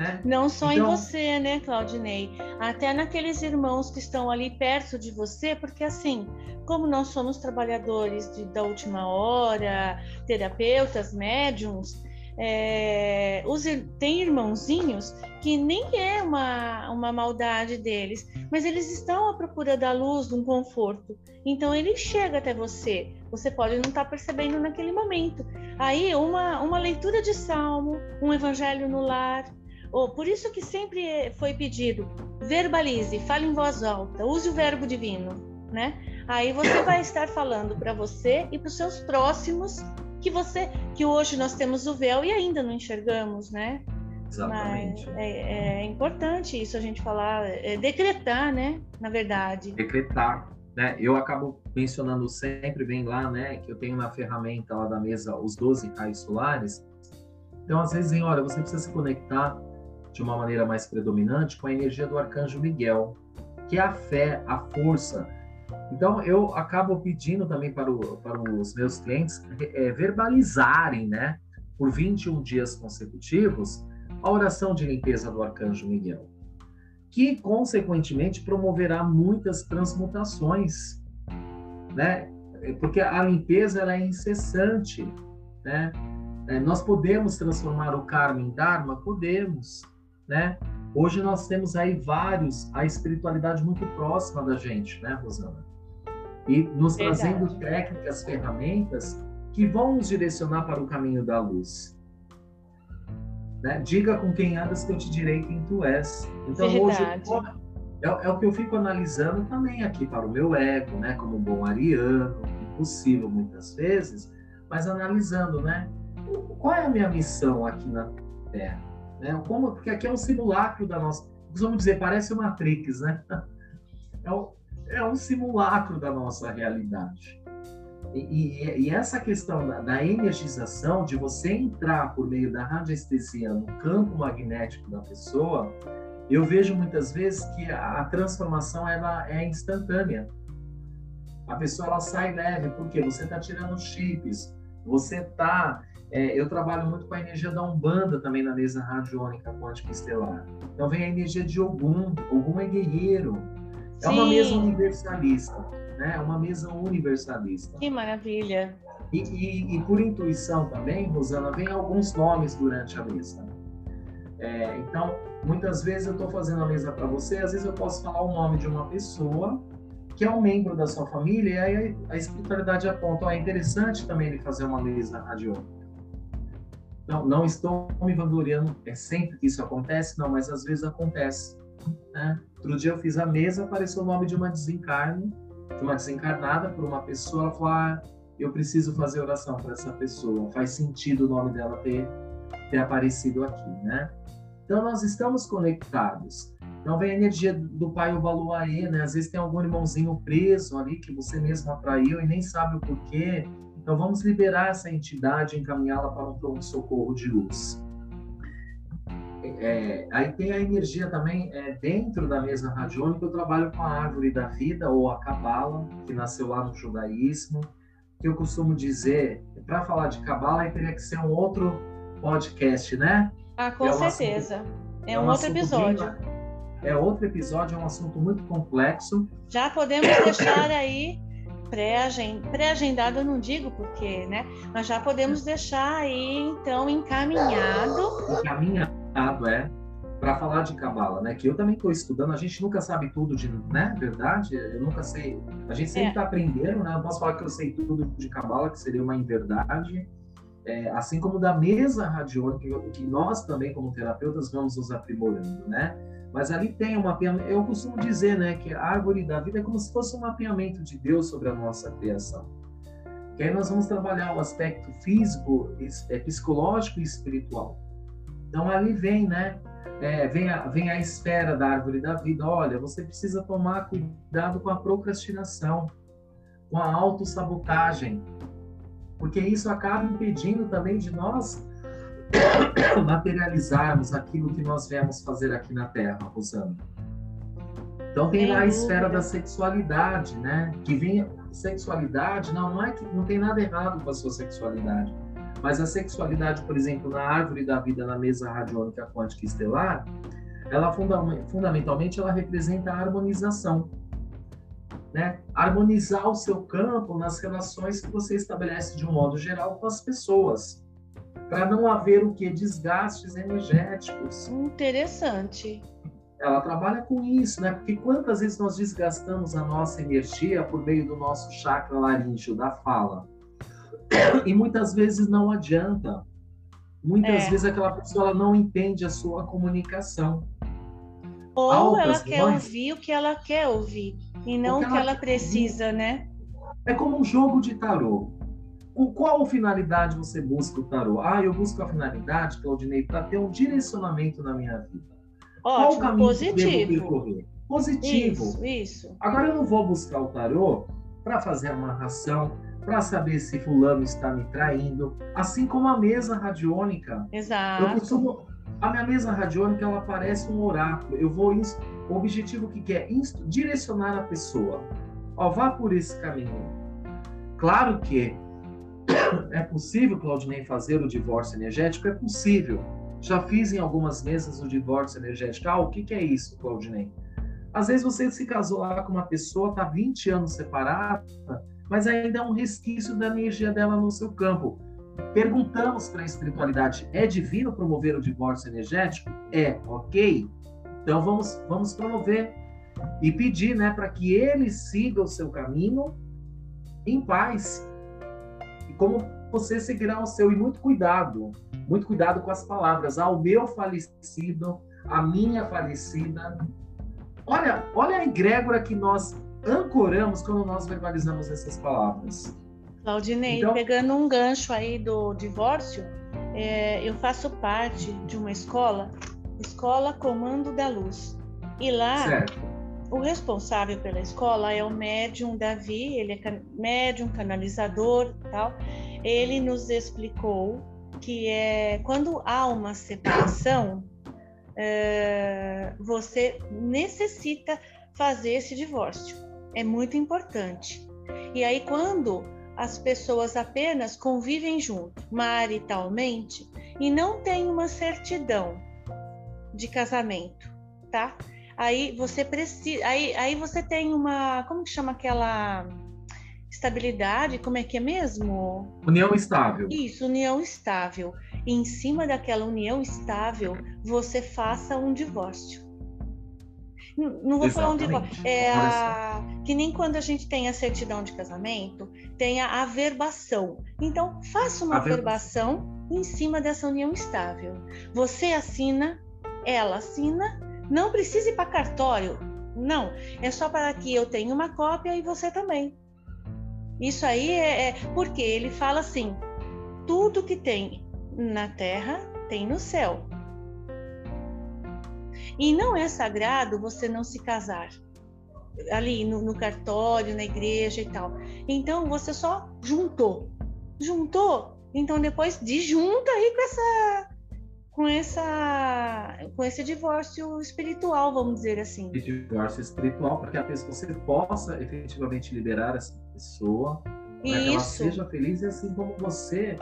né? Não só então... em você, né, Claudinei? Até naqueles irmãos que estão ali perto de você, porque assim, como nós somos trabalhadores de, da última hora, terapeutas, médiums, é, os, tem irmãozinhos que nem é uma, uma maldade deles, mas eles estão à procura da luz, de um conforto. Então ele chega até você. Você pode não estar percebendo naquele momento. Aí uma, uma leitura de salmo, um evangelho no lar, Oh, por isso que sempre foi pedido, verbalize, fale em voz alta, use o verbo divino, né? Aí você vai estar falando para você e para os seus próximos que você, que hoje nós temos o véu e ainda não enxergamos, né? Exatamente. Mas é, é importante isso a gente falar, é decretar, né? Na verdade. Decretar. Né? Eu acabo mencionando sempre, bem lá, né, que eu tenho na ferramenta lá da mesa os 12 raios solares. Então, às vezes, vem, olha, você precisa se conectar de uma maneira mais predominante com a energia do arcanjo Miguel, que é a fé, a força. Então, eu acabo pedindo também para, o, para os meus clientes é, verbalizarem, né, por 21 dias consecutivos, a oração de limpeza do arcanjo Miguel, que consequentemente promoverá muitas transmutações, né? Porque a limpeza ela é incessante, né? É, nós podemos transformar o karma em dharma, podemos, né? Hoje nós temos aí vários a espiritualidade muito próxima da gente, né, Rosana? E nos Verdade. trazendo técnicas, ferramentas que vão nos direcionar para o caminho da luz. Né? Diga com quem andas que eu te direi quem tu és. Então Verdade. hoje é, é, o que eu fico analisando também aqui para o meu ego, né? Como bom ariano, impossível muitas vezes, mas analisando, né? Qual é a minha missão aqui na Terra? Né? Como, porque aqui é um simulacro da nossa. Vamos dizer, parece uma Matrix, né? É um, é um simulacro da nossa realidade. E, e, e, essa questão da, da, energização, de você entrar por meio da radiestesia no campo magnético da pessoa, eu vejo muitas vezes que a, a transformação ela é instantânea. A pessoa ela sai leve, porque você está tirando chips, você está. É, eu trabalho muito com a energia da Umbanda também na mesa radiônica quântica estelar. Então vem a energia de Ogum. Ogum é guerreiro. É Sim. uma mesa universalista né? É uma mesa universalista. Que maravilha! E, e, e por intuição também, Rosana, vem alguns nomes durante a mesa. É, então, muitas vezes eu estou fazendo a mesa para você, às vezes eu posso falar o nome de uma pessoa que é um membro da sua família, e aí a espiritualidade aponta, oh, é interessante também ele fazer uma mesa radiônica. Não, não estou me vangloriando, é sempre que isso acontece, não, mas às vezes acontece. Né? Outro dia eu fiz a mesa, apareceu o nome de uma desencarne, uma desencarnada por uma pessoa, ela falou: ah, eu preciso fazer oração para essa pessoa. Faz sentido o nome dela ter, ter aparecido aqui, né? Então nós estamos conectados. Então vem a energia do pai Obaluaê, né? Às vezes tem algum irmãozinho preso ali que você mesmo atraiu e nem sabe o porquê. Então vamos liberar essa entidade e encaminhá-la para um pronto-socorro de luz. É, aí tem a energia também é, dentro da mesa radiônica. Eu trabalho com a árvore da vida ou a cabala, que nasceu lá no judaísmo. Que eu costumo dizer, para falar de cabala, teria que ser um outro podcast, né? Ah, com é certeza. Assunto, é, um, um outro episódio. Bem, é outro episódio, é um assunto muito complexo. Já podemos deixar aí pré-agendado, eu não digo porque, né? Mas já podemos deixar aí, então, encaminhado. Encaminhado é para falar de cabala, né? Que eu também estou estudando. A gente nunca sabe tudo de, né? Verdade? Eu nunca sei. A gente sempre está é. aprendendo, né? Eu posso falar que eu sei tudo de cabala, que seria uma inverdade. É, assim como da mesa radiônica, que nós também, como terapeutas, vamos nos aprimorando, né? Mas ali tem um mapeamento. Eu costumo dizer, né, que a árvore da vida é como se fosse um mapeamento de Deus sobre a nossa criação. Que aí nós vamos trabalhar o aspecto físico, é, psicológico e espiritual. Então ali vem, né? É, vem, a, vem a esfera da árvore da vida. Olha, você precisa tomar cuidado com a procrastinação, com a autossabotagem, porque isso acaba impedindo também de nós materializarmos aquilo que nós viemos fazer aqui na Terra, Rosana. Então tem lá a esfera da sexualidade, né? Que vem sexualidade, não, não é que não tem nada errado com a sua sexualidade mas a sexualidade, por exemplo, na árvore da vida, na mesa radiônica quântica estelar, ela fundamentalmente ela representa a harmonização. Né? Harmonizar o seu campo nas relações que você estabelece de um modo geral com as pessoas, para não haver o que desgastes energéticos. Interessante. Ela trabalha com isso, né? Porque quantas vezes nós desgastamos a nossa energia por meio do nosso chakra laríngeo da fala? E muitas vezes não adianta. Muitas é. vezes aquela pessoa não entende a sua comunicação. Ou Altas ela quer mães, ouvir o que ela quer ouvir e não o que ela, ela precisa, né? É como um jogo de tarô. Qual finalidade você busca o tarô? Ah, eu busco a finalidade, Claudinei, para ter um direcionamento na minha vida. Ótimo, qual o caminho positivo. que devo percorrer? Positivo. Isso, isso. Agora eu não vou buscar o tarô para fazer uma ração, para saber se fulano está me traindo, assim como a mesa radiônica. Exato. Eu costumo, a minha mesa radiônica ela parece um oráculo. Eu vou o objetivo que é direcionar a pessoa. Ó, vá por esse caminho. Claro que é possível, Claudinei, fazer o divórcio energético? É possível. Já fiz em algumas mesas o divórcio energético. Ah, o que, que é isso, Claudinei? Às vezes você se casou lá com uma pessoa, está 20 anos separada, mas ainda é um resquício da energia dela no seu campo. Perguntamos para a espiritualidade: é divino promover o divórcio energético? É, ok? Então vamos, vamos promover e pedir né, para que ele siga o seu caminho em paz. E como você seguirá o seu, e muito cuidado, muito cuidado com as palavras. Ao meu falecido, a minha falecida. Olha, olha a egrégora que nós ancoramos quando nós verbalizamos essas palavras. Claudinei, então, pegando um gancho aí do divórcio, é, eu faço parte de uma escola, Escola Comando da Luz. E lá, certo. O responsável pela escola é o médium Davi, ele é médium, canalizador tal. Ele nos explicou que é quando há uma separação, é, você necessita fazer esse divórcio é muito importante. E aí, quando as pessoas apenas convivem junto, maritalmente, e não tem uma certidão de casamento, tá? Aí você precisa, aí, aí você tem uma, como que chama aquela estabilidade, como é que é mesmo? União estável. Isso, união estável. E em cima daquela união estável, você faça um divórcio. Não vou Exatamente. falar um divórcio. É a... Que nem quando a gente tem a certidão de casamento, tem a averbação. Então, faça uma averbação em cima dessa união estável. Você assina, ela assina, não precisa ir para cartório. Não, é só para que eu tenha uma cópia e você também. Isso aí é, é porque ele fala assim: tudo que tem na terra tem no céu. E não é sagrado você não se casar ali no, no cartório, na igreja e tal. Então você só juntou, juntou. Então depois desjunta aí com essa com essa com esse divórcio espiritual, vamos dizer assim. divórcio espiritual, para que a pessoa você possa efetivamente liberar essa pessoa, para que ela seja feliz e assim como você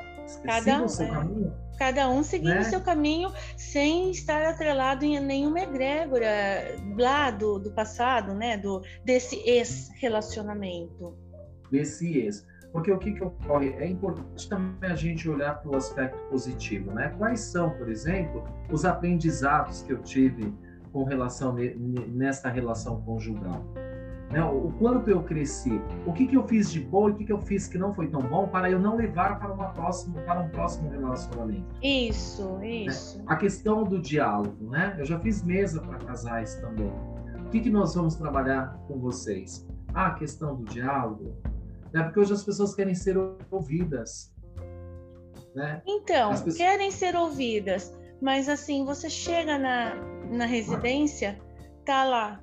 cada, o seu é, caminho. Cada um seguindo né? o seu caminho sem estar atrelado em nenhuma egrégora lá do, do passado, né? Do, desse ex-relacionamento. Desse ex. Porque o que, que ocorre? É importante também a gente olhar para o aspecto positivo, né? Quais são, por exemplo, os aprendizados que eu tive com relação nesta relação conjugal? Né? O quanto eu cresci, o que, que eu fiz de bom e o que, que eu fiz que não foi tão bom para eu não levar para, uma próxima, para um próximo relacionamento. Isso, isso. Né? A questão do diálogo, né? Eu já fiz mesa para casais também. O que, que nós vamos trabalhar com vocês? Ah, a questão do diálogo, né? Porque hoje as pessoas querem ser ouvidas. Né? Então, pessoas... querem ser ouvidas, mas assim, você chega na, na residência, tá lá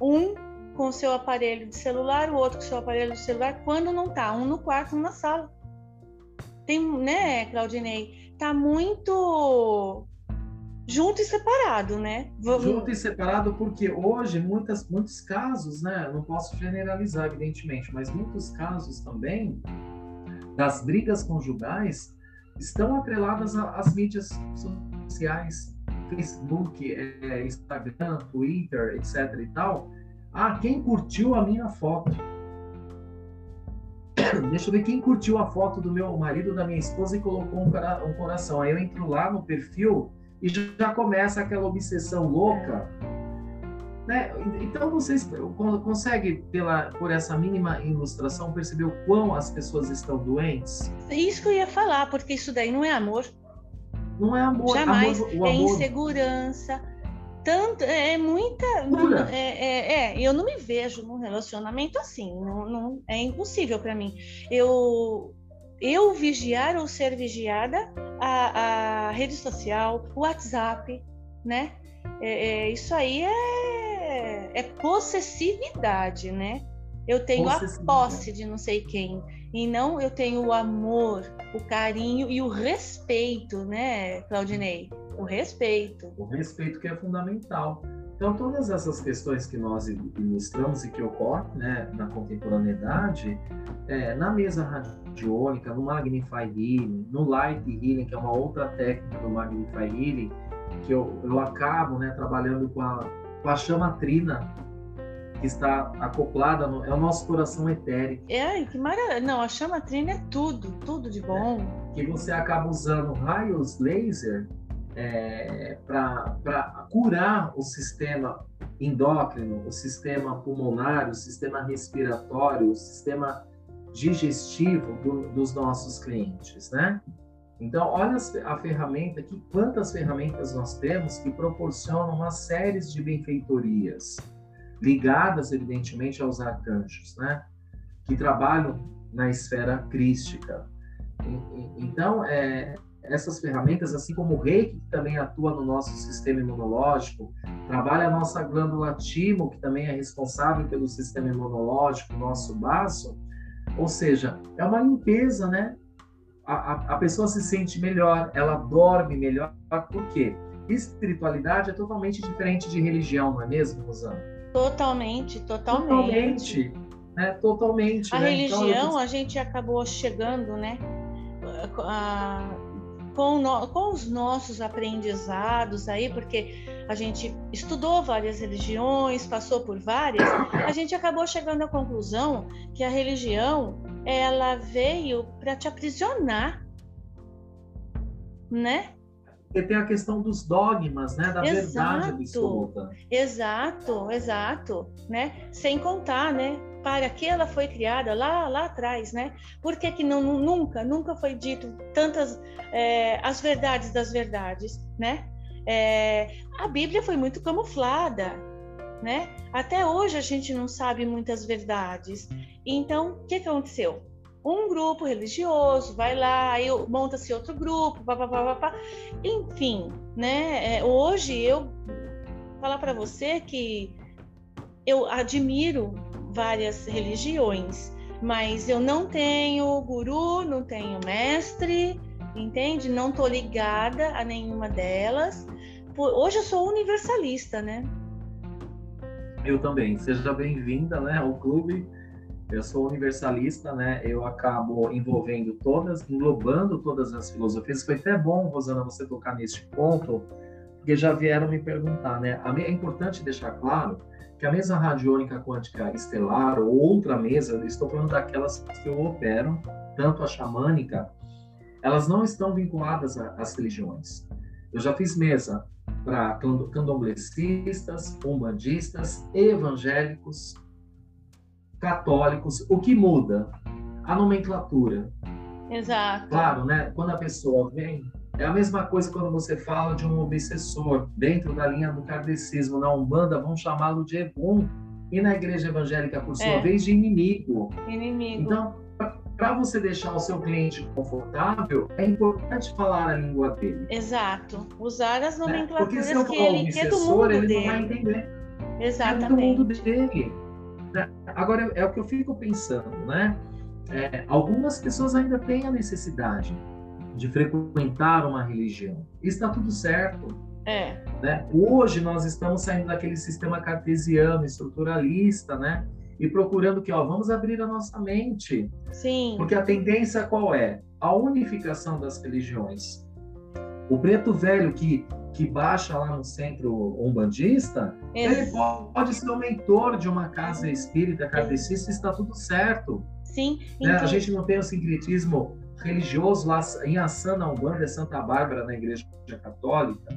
um com o seu aparelho de celular, o outro com o seu aparelho de celular, quando não tá, um no quarto, um na sala. Tem, né, Claudinei? Tá muito junto e separado, né? Vamos... Junto e separado porque hoje muitas, muitos casos, né? Não posso generalizar, evidentemente, mas muitos casos também das brigas conjugais estão atreladas às mídias sociais, Facebook, é, Instagram, Twitter, etc. e tal, ah, quem curtiu a minha foto? Deixa eu ver quem curtiu a foto do meu marido, da minha esposa e colocou um, coração. Aí eu entro lá no perfil e já começa aquela obsessão louca. Né? Então vocês conseguem, pela, por essa mínima ilustração, perceber o quão as pessoas estão doentes? Isso que eu ia falar, porque isso daí não é amor. Não é amor. Jamais. Amor, é amor... insegurança, tanto é, é muita é, é, é, eu não me vejo num relacionamento assim não, não é impossível para mim eu eu vigiar ou ser vigiada, a, a rede social, o WhatsApp, né? É, é, isso aí é, é possessividade, né? Eu tenho a posse de não sei quem. E não eu tenho o amor, o carinho e o respeito, né, Claudinei? O respeito. O respeito que é fundamental. Então, todas essas questões que nós ilustramos e que ocorrem né, na contemporaneidade, é, na mesa radiônica, no Magnify Healing, no Light Healing, que é uma outra técnica do Magnify Healing, que eu, eu acabo né, trabalhando com a, com a chama trina, que está acoplada, no, é o nosso coração etérico. É, que maravilha. Não, a chama trina é tudo, tudo de bom. É, que você acaba usando raios laser é, para curar o sistema endócrino, o sistema pulmonar, o sistema respiratório, o sistema digestivo do, dos nossos clientes, né? Então, olha a ferramenta aqui, quantas ferramentas nós temos que proporcionam uma série de benfeitorias ligadas, evidentemente, aos arcanjos, né? Que trabalham na esfera crística. Então, é, essas ferramentas, assim como o reiki, que também atua no nosso sistema imunológico, trabalha a nossa glândula timo, que também é responsável pelo sistema imunológico, nosso baço, ou seja, é uma limpeza, né? A, a, a pessoa se sente melhor, ela dorme melhor, por quê? Espiritualidade é totalmente diferente de religião, não é mesmo, Rosana? Totalmente, totalmente. Totalmente, né? Totalmente. A né? religião, então, eu... a gente acabou chegando, né? A, com, no, com os nossos aprendizados aí, porque a gente estudou várias religiões, passou por várias, a gente acabou chegando à conclusão que a religião ela veio para te aprisionar, né? Porque tem a questão dos dogmas, né, da exato, verdade absoluta. Exato, exato, né? Sem contar, né, para que ela foi criada lá, lá atrás, né? Por que, que não, nunca, nunca foi dito tantas é, as verdades das verdades, né? É, a Bíblia foi muito camuflada, né? Até hoje a gente não sabe muitas verdades. Então, o que, que aconteceu? Um grupo religioso vai lá, aí monta-se outro grupo, papapá, enfim, né? É, hoje eu falar para você que eu admiro várias religiões, mas eu não tenho guru, não tenho mestre, entende? Não tô ligada a nenhuma delas. Hoje eu sou universalista, né? Eu também. Seja bem-vinda, né, ao clube. Eu sou universalista, né? Eu acabo envolvendo todas, englobando todas as filosofias. Foi até bom, Rosana, você tocar neste ponto, porque já vieram me perguntar, né? É importante deixar claro que a mesa radiônica quântica estelar ou outra mesa, estou falando daquelas que eu opero, tanto a xamânica, elas não estão vinculadas às religiões. Eu já fiz mesa para candomblecistas, umbandistas, evangélicos, católicos. O que muda? A nomenclatura. Exato. Claro, né? Quando a pessoa vem é a mesma coisa quando você fala de um obsessor dentro da linha do kardecismo na Umbanda, vão chamá-lo de Egum, e na igreja evangélica, por sua é. vez, de inimigo. Inimigo. Então, para você deixar o seu cliente confortável, é importante falar a língua dele. Exato. Usar as nomenclaturas né? que ele quer do mundo ele dele. não vai entender. Exatamente. É do mundo dele. Né? Agora, é o que eu fico pensando, né? É, algumas pessoas ainda têm a necessidade de frequentar uma religião. Está tudo certo. É. Né? Hoje nós estamos saindo daquele sistema cartesiano, estruturalista, né? E procurando que, ó, vamos abrir a nossa mente. Sim. Porque a tendência qual é? A unificação das religiões. O preto velho que, que baixa lá no centro umbandista, ele pode ser o mentor de uma casa espírita, kardecista, está tudo certo. Sim. Né? A gente não tem o sincretismo religioso lá em Assana, Umbanda, Santa Bárbara, na Igreja Católica,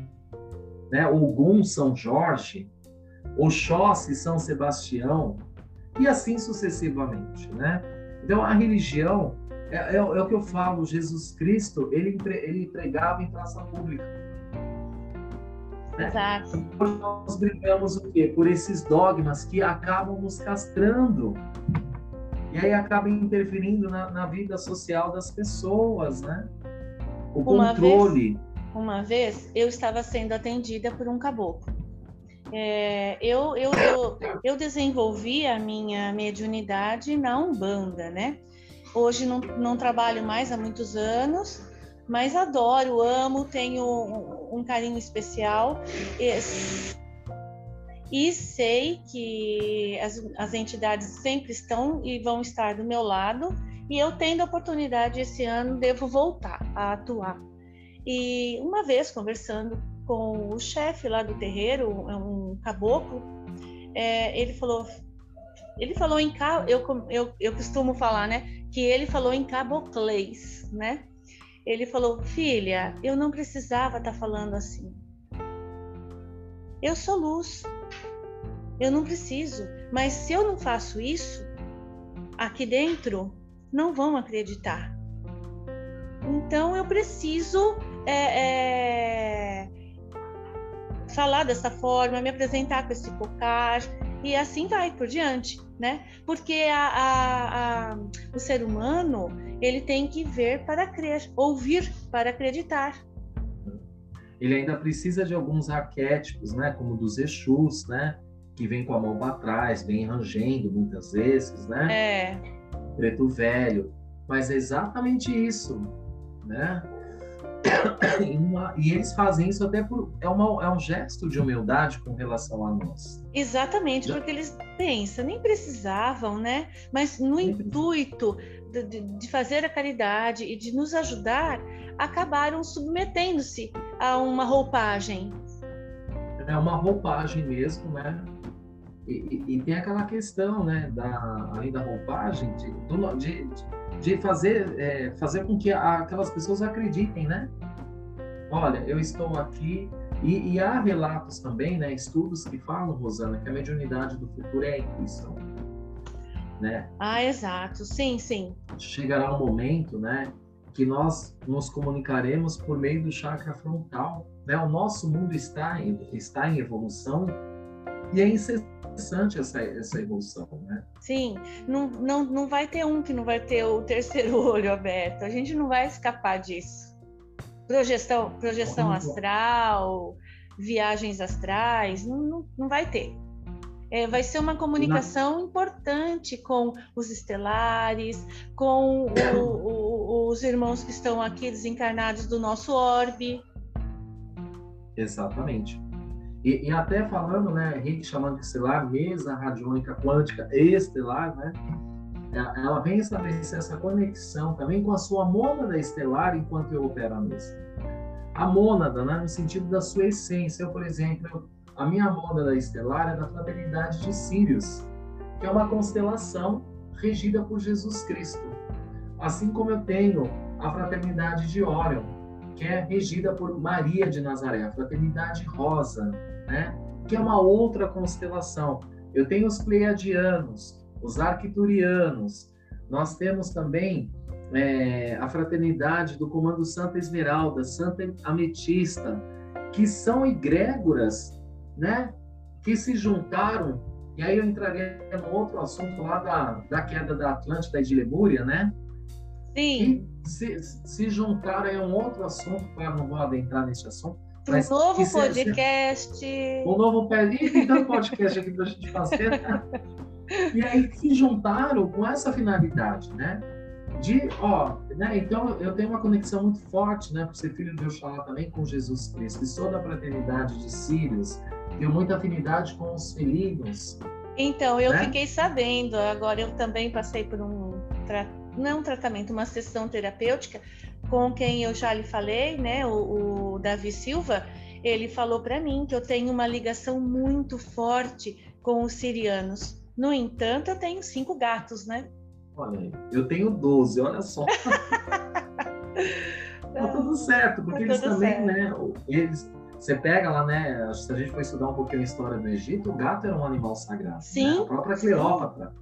né? Ogum, São Jorge, Oxóssi, São Sebastião, e assim sucessivamente, né? Então, a religião, é, é, é, o que eu falo, Jesus Cristo, ele, ele pregava em praça pública. Né? Exato. Nós brigamos o quê? Por esses dogmas que acabam nos castrando. E aí acaba interferindo na, na vida social das pessoas, né? O uma controle. Vez, uma vez eu estava sendo atendida por um caboclo. É, eu, eu, eu, eu, desenvolvi a minha mediunidade na Umbanda, né? Hoje não, não trabalho mais há muitos anos, mas adoro, amo, tenho um, um carinho especial. E, sei que as, as entidades sempre estão e vão estar do meu lado, e eu tendo a oportunidade esse ano, devo voltar a atuar. E uma vez conversando com o chefe lá do terreiro, um caboclo, é, ele falou, ele falou em eu, eu, eu costumo falar, né, que ele falou em caboclês, né? Ele falou, filha, eu não precisava estar tá falando assim. Eu sou luz, eu não preciso. Mas se eu não faço isso, aqui dentro não vão acreditar. Então eu preciso é, é, falar dessa forma, me apresentar com esse focar e assim vai por diante, né? Porque a, a, a, o ser humano ele tem que ver para crer, ouvir para acreditar. Ele ainda precisa de alguns arquétipos, né? Como dos Exus, né? Que vem com a mão para trás, vem rangendo muitas vezes, né? É. Preto velho. Mas é exatamente isso, né? e eles fazem isso até por é, uma, é um gesto de humildade com relação a nós. Exatamente, porque eles pensam, nem precisavam, né? Mas no nem intuito de, de, fazer a caridade e de nos ajudar, acabaram submetendo-se a uma roupagem. É uma roupagem mesmo, né? E, e, e, tem aquela questão, né, da, além da roupagem, de, de, de fazer, é, fazer com que aquelas pessoas acreditem, né? Olha, eu estou aqui. E, e, há relatos também, né, estudos que falam, Rosana, que a mediunidade do futuro é a intuição. Né? Ah, exato. Sim, sim. Chegará um momento, né, que nós nos comunicaremos por meio do chakra frontal. Né? O nosso mundo está em, está em evolução e é interessante essa, essa evolução, né? Sim, não, não, não vai ter um que não vai ter o terceiro olho aberto. A gente não vai escapar disso. Projeção, projeção astral, viagens astrais, não, não, não vai ter. É, vai ser uma comunicação importante com os estelares, com o, o, os irmãos que estão aqui desencarnados do nosso orbe. Exatamente. E, e, até falando, né, Henrique chamando de estelar, mesa radiônica quântica estelar, né? É, ela vem estabelecer essa conexão também com a sua mônada estelar enquanto eu opero a mesa. A mônada, né, no sentido da sua essência. Eu, por exemplo, a minha mônada estelar é da fraternidade de Sírios, que é uma constelação regida por Jesus Cristo. Assim como eu tenho a fraternidade de Órion, que é regida por Maria de Nazaré, a fraternidade rosa, né? que é uma outra constelação. Eu tenho os pleiadianos, os arcturianos, nós temos também é, a fraternidade do Comando Santa Esmeralda, Santa Ametista, que são egrégoras, né? Que se juntaram, e aí eu entraria no outro assunto lá da, da queda da Atlântida e de Lemúria, né? Sim. E se, se juntaram é um outro assunto, claro, não vou adentrar nesse assunto, para um novo podcast. Um novo tanto podcast aqui para a gente fazer. Né? E aí se juntaram com essa finalidade, né? De, ó, né? Então eu tenho uma conexão muito forte, né? Por ser filho de Oxalá também com Jesus Cristo. E sou da fraternidade de Sírios. Tenho muita afinidade com os felinos. Então, eu né? fiquei sabendo. Agora eu também passei por um não é um tratamento, uma sessão terapêutica com quem eu já lhe falei, né, o, o Davi Silva, ele falou para mim que eu tenho uma ligação muito forte com os sirianos. No entanto, eu tenho cinco gatos, né? Olha eu tenho doze, olha só. tá tudo certo, porque tá eles também, certo. né, eles você pega lá, né? Se a gente for estudar um pouquinho a história do Egito, o gato era um animal sagrado. Né? Sim. Né? A própria Cleópatra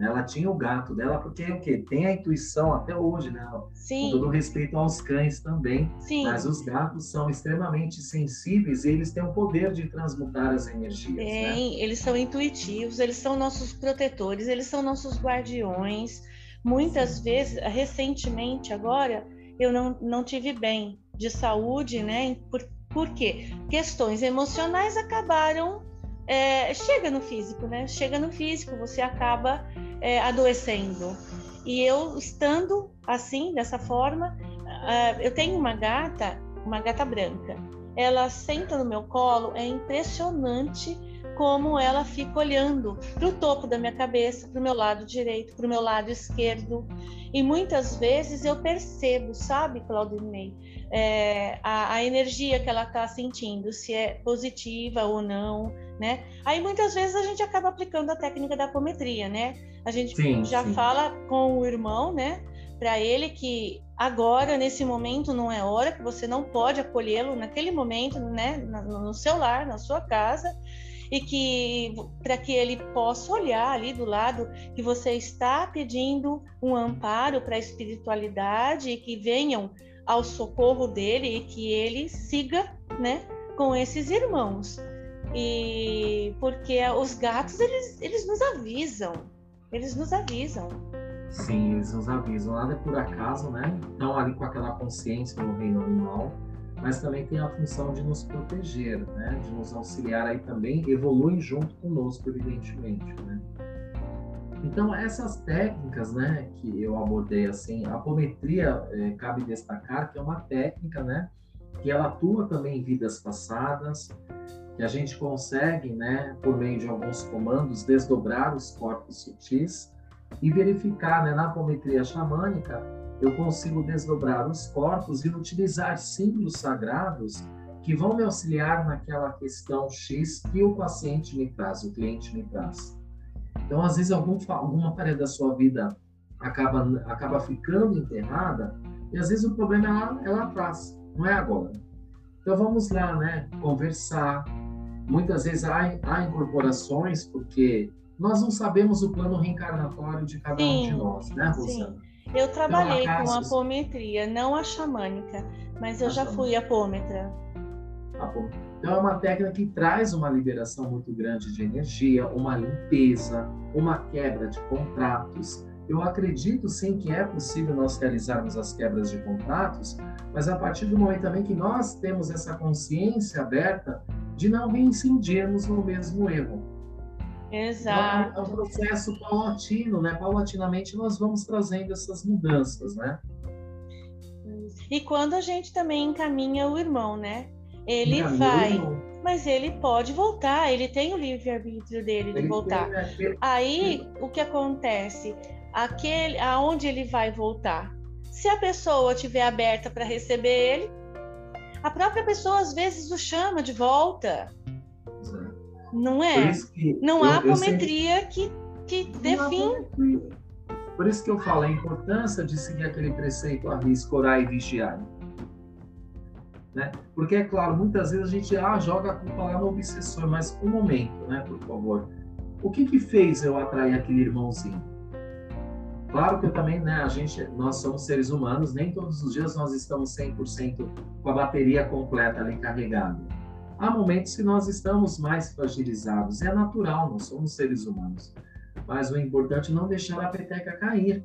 Né? Ela tinha o gato dela, porque o quê? Tem a intuição até hoje, né? Sim. Com todo respeito aos cães também. Sim. Mas os gatos são extremamente sensíveis e eles têm o poder de transmutar as energias. Né? Tem, né? eles são intuitivos, eles são nossos protetores, eles são nossos guardiões. Muitas Sim. vezes, recentemente agora, eu não, não tive bem de saúde, né? Por, por quê? Questões emocionais acabaram é, chega no físico, né? Chega no físico, você acaba é, adoecendo. E eu estando assim, dessa forma, uh, eu tenho uma gata, uma gata branca. Ela senta no meu colo, é impressionante como ela fica olhando para o topo da minha cabeça, para o meu lado direito, para o meu lado esquerdo. E muitas vezes eu percebo, sabe, Claudinei, é, a, a, energia que ela está sentindo, se é positiva ou não, né? Aí muitas vezes a gente acaba aplicando a técnica da apometria, né? A gente sim, já sim. fala com o irmão, né? Para ele que agora, nesse momento, não é hora, que você não pode acolhê-lo naquele momento, né? No seu lar, na sua casa e que para que ele possa olhar ali do lado que você está pedindo um amparo para a espiritualidade e que venham ao socorro dele e que ele siga, né, com esses irmãos. E porque os gatos eles, eles nos avisam, eles nos avisam. Sim, eles nos avisam. Nada é por acaso, né? Estão ali com aquela consciência no reino animal mas também tem a função de nos proteger, né? de nos auxiliar aí também, evoluem junto conosco, evidentemente. Né? Então, essas técnicas né, que eu abordei, assim, a apometria, é, cabe destacar que é uma técnica né, que ela atua também em vidas passadas, que a gente consegue, né, por meio de alguns comandos, desdobrar os corpos sutis e verificar né, na apometria xamânica eu consigo desdobrar os corpos e utilizar símbolos sagrados que vão me auxiliar naquela questão X que o paciente me traz, o cliente me traz. Então, às vezes, algum, alguma área da sua vida acaba, acaba ficando enterrada e, às vezes, o problema é lá, é lá atrás, não é agora. Então, vamos lá, né? Conversar. Muitas vezes há, há incorporações, porque nós não sabemos o plano reencarnatório de cada sim, um de nós, né, Rosana? Sim. Eu trabalhei então, com apometria, não a xamânica, mas eu a já xamânica. fui apômetra. Então é uma técnica que traz uma liberação muito grande de energia, uma limpeza, uma quebra de contratos. Eu acredito sim que é possível nós realizarmos as quebras de contratos, mas a partir do momento também que nós temos essa consciência aberta de não reincidirmos no mesmo erro. Exato. Então, é um processo paulatino, né? Paulatinamente nós vamos trazendo essas mudanças, né? E quando a gente também encaminha o irmão, né? Ele encaminha vai, mas ele pode voltar, ele tem o livre-arbítrio dele ele de voltar. Tem, né? Aí, o que acontece? Aquele, aonde ele vai voltar? Se a pessoa estiver aberta para receber ele, a própria pessoa às vezes o chama de volta. Não é? não há apometria que, que define. Por isso que eu falo a importância de seguir aquele preceito arrisco, orar e vigiar. Né? Porque, é claro, muitas vezes a gente ah, joga a culpa lá no obsessor, mas um momento, né, por favor. O que que fez eu atrair aquele irmãozinho? Claro que eu também, né, a gente, nós somos seres humanos, nem todos os dias nós estamos 100% com a bateria completa ali carregada Há momentos que nós estamos mais fragilizados, é natural, nós somos seres humanos. Mas o importante é não deixar a peteca cair.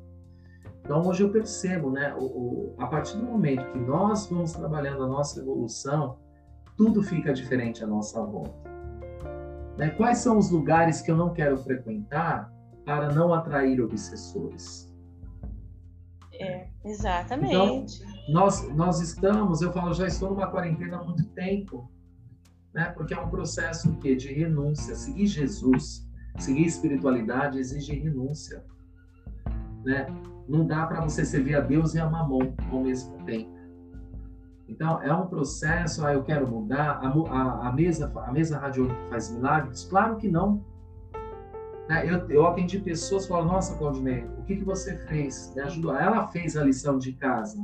Então, hoje eu percebo, né, o, o, a partir do momento que nós vamos trabalhando a nossa evolução, tudo fica diferente à nossa volta. Né? Quais são os lugares que eu não quero frequentar para não atrair obsessores? É, exatamente. Então, nós, nós estamos, eu falo, já estou numa quarentena há muito tempo né? Porque é um processo que de renúncia. Seguir Jesus, seguir espiritualidade exige renúncia, né? Não dá para você servir a Deus e a Mamon ao mesmo tempo. Então é um processo. Ah, eu quero mudar. A, a, a mesa, a mesa radiônica faz milagres? Claro que não. Né? Eu, eu atendi pessoas falaram: Nossa, Claudinei, o que, que você fez? Me ajudou. Ela fez a lição de casa.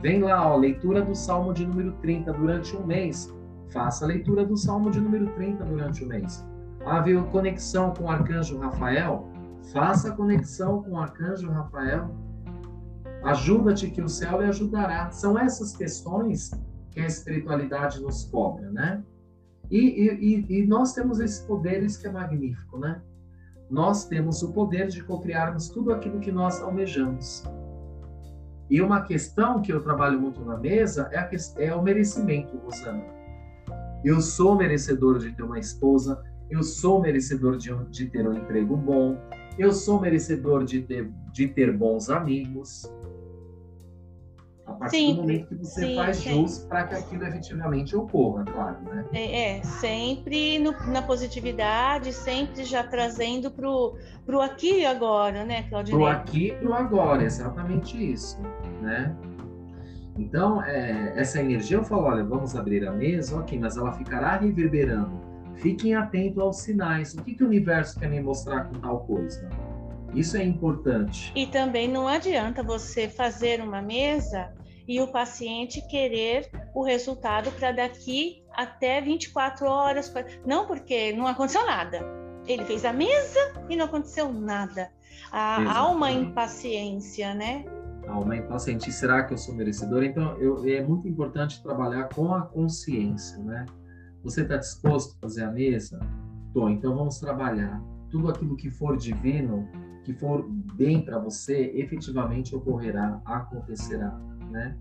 Vem lá, ó, leitura do Salmo de número 30 durante um mês. Faça a leitura do Salmo de número 30 durante o mês. Ah, veio conexão com o arcanjo Rafael? Faça a conexão com o arcanjo Rafael. Ajuda-te que o céu lhe ajudará. São essas questões que a espiritualidade nos cobra, né? E, e, e nós temos esses poderes que é magnífico, né? Nós temos o poder de cocriarmos tudo aquilo que nós almejamos. E uma questão que eu trabalho muito na mesa é, é o merecimento, Rosana. Eu sou merecedor de ter uma esposa, eu sou merecedor de, de ter um emprego bom, eu sou merecedor de ter, de ter bons amigos. Partir sim, do momento que você sim, faz jus para que aquilo efetivamente ocorra, claro, né? É, é sempre no, na positividade, sempre já trazendo para o aqui e agora, né, Claudinei? Para o aqui e o agora, exatamente isso, né? Então, é, essa energia, eu falo, olha, vamos abrir a mesa, ok, mas ela ficará reverberando. Fiquem atentos aos sinais. O que, que o universo quer me mostrar com tal coisa? Isso é importante. E também não adianta você fazer uma mesa e o paciente querer o resultado para daqui até 24 horas. Não, porque não aconteceu nada. Ele fez a mesa e não aconteceu nada. Há, há uma impaciência, né? Há uma impaciência. Será que eu sou merecedor? Então, eu, é muito importante trabalhar com a consciência, né? Você está disposto a fazer a mesa? Tô, então vamos trabalhar. Tudo aquilo que for divino, que for bem para você, efetivamente ocorrerá, acontecerá né?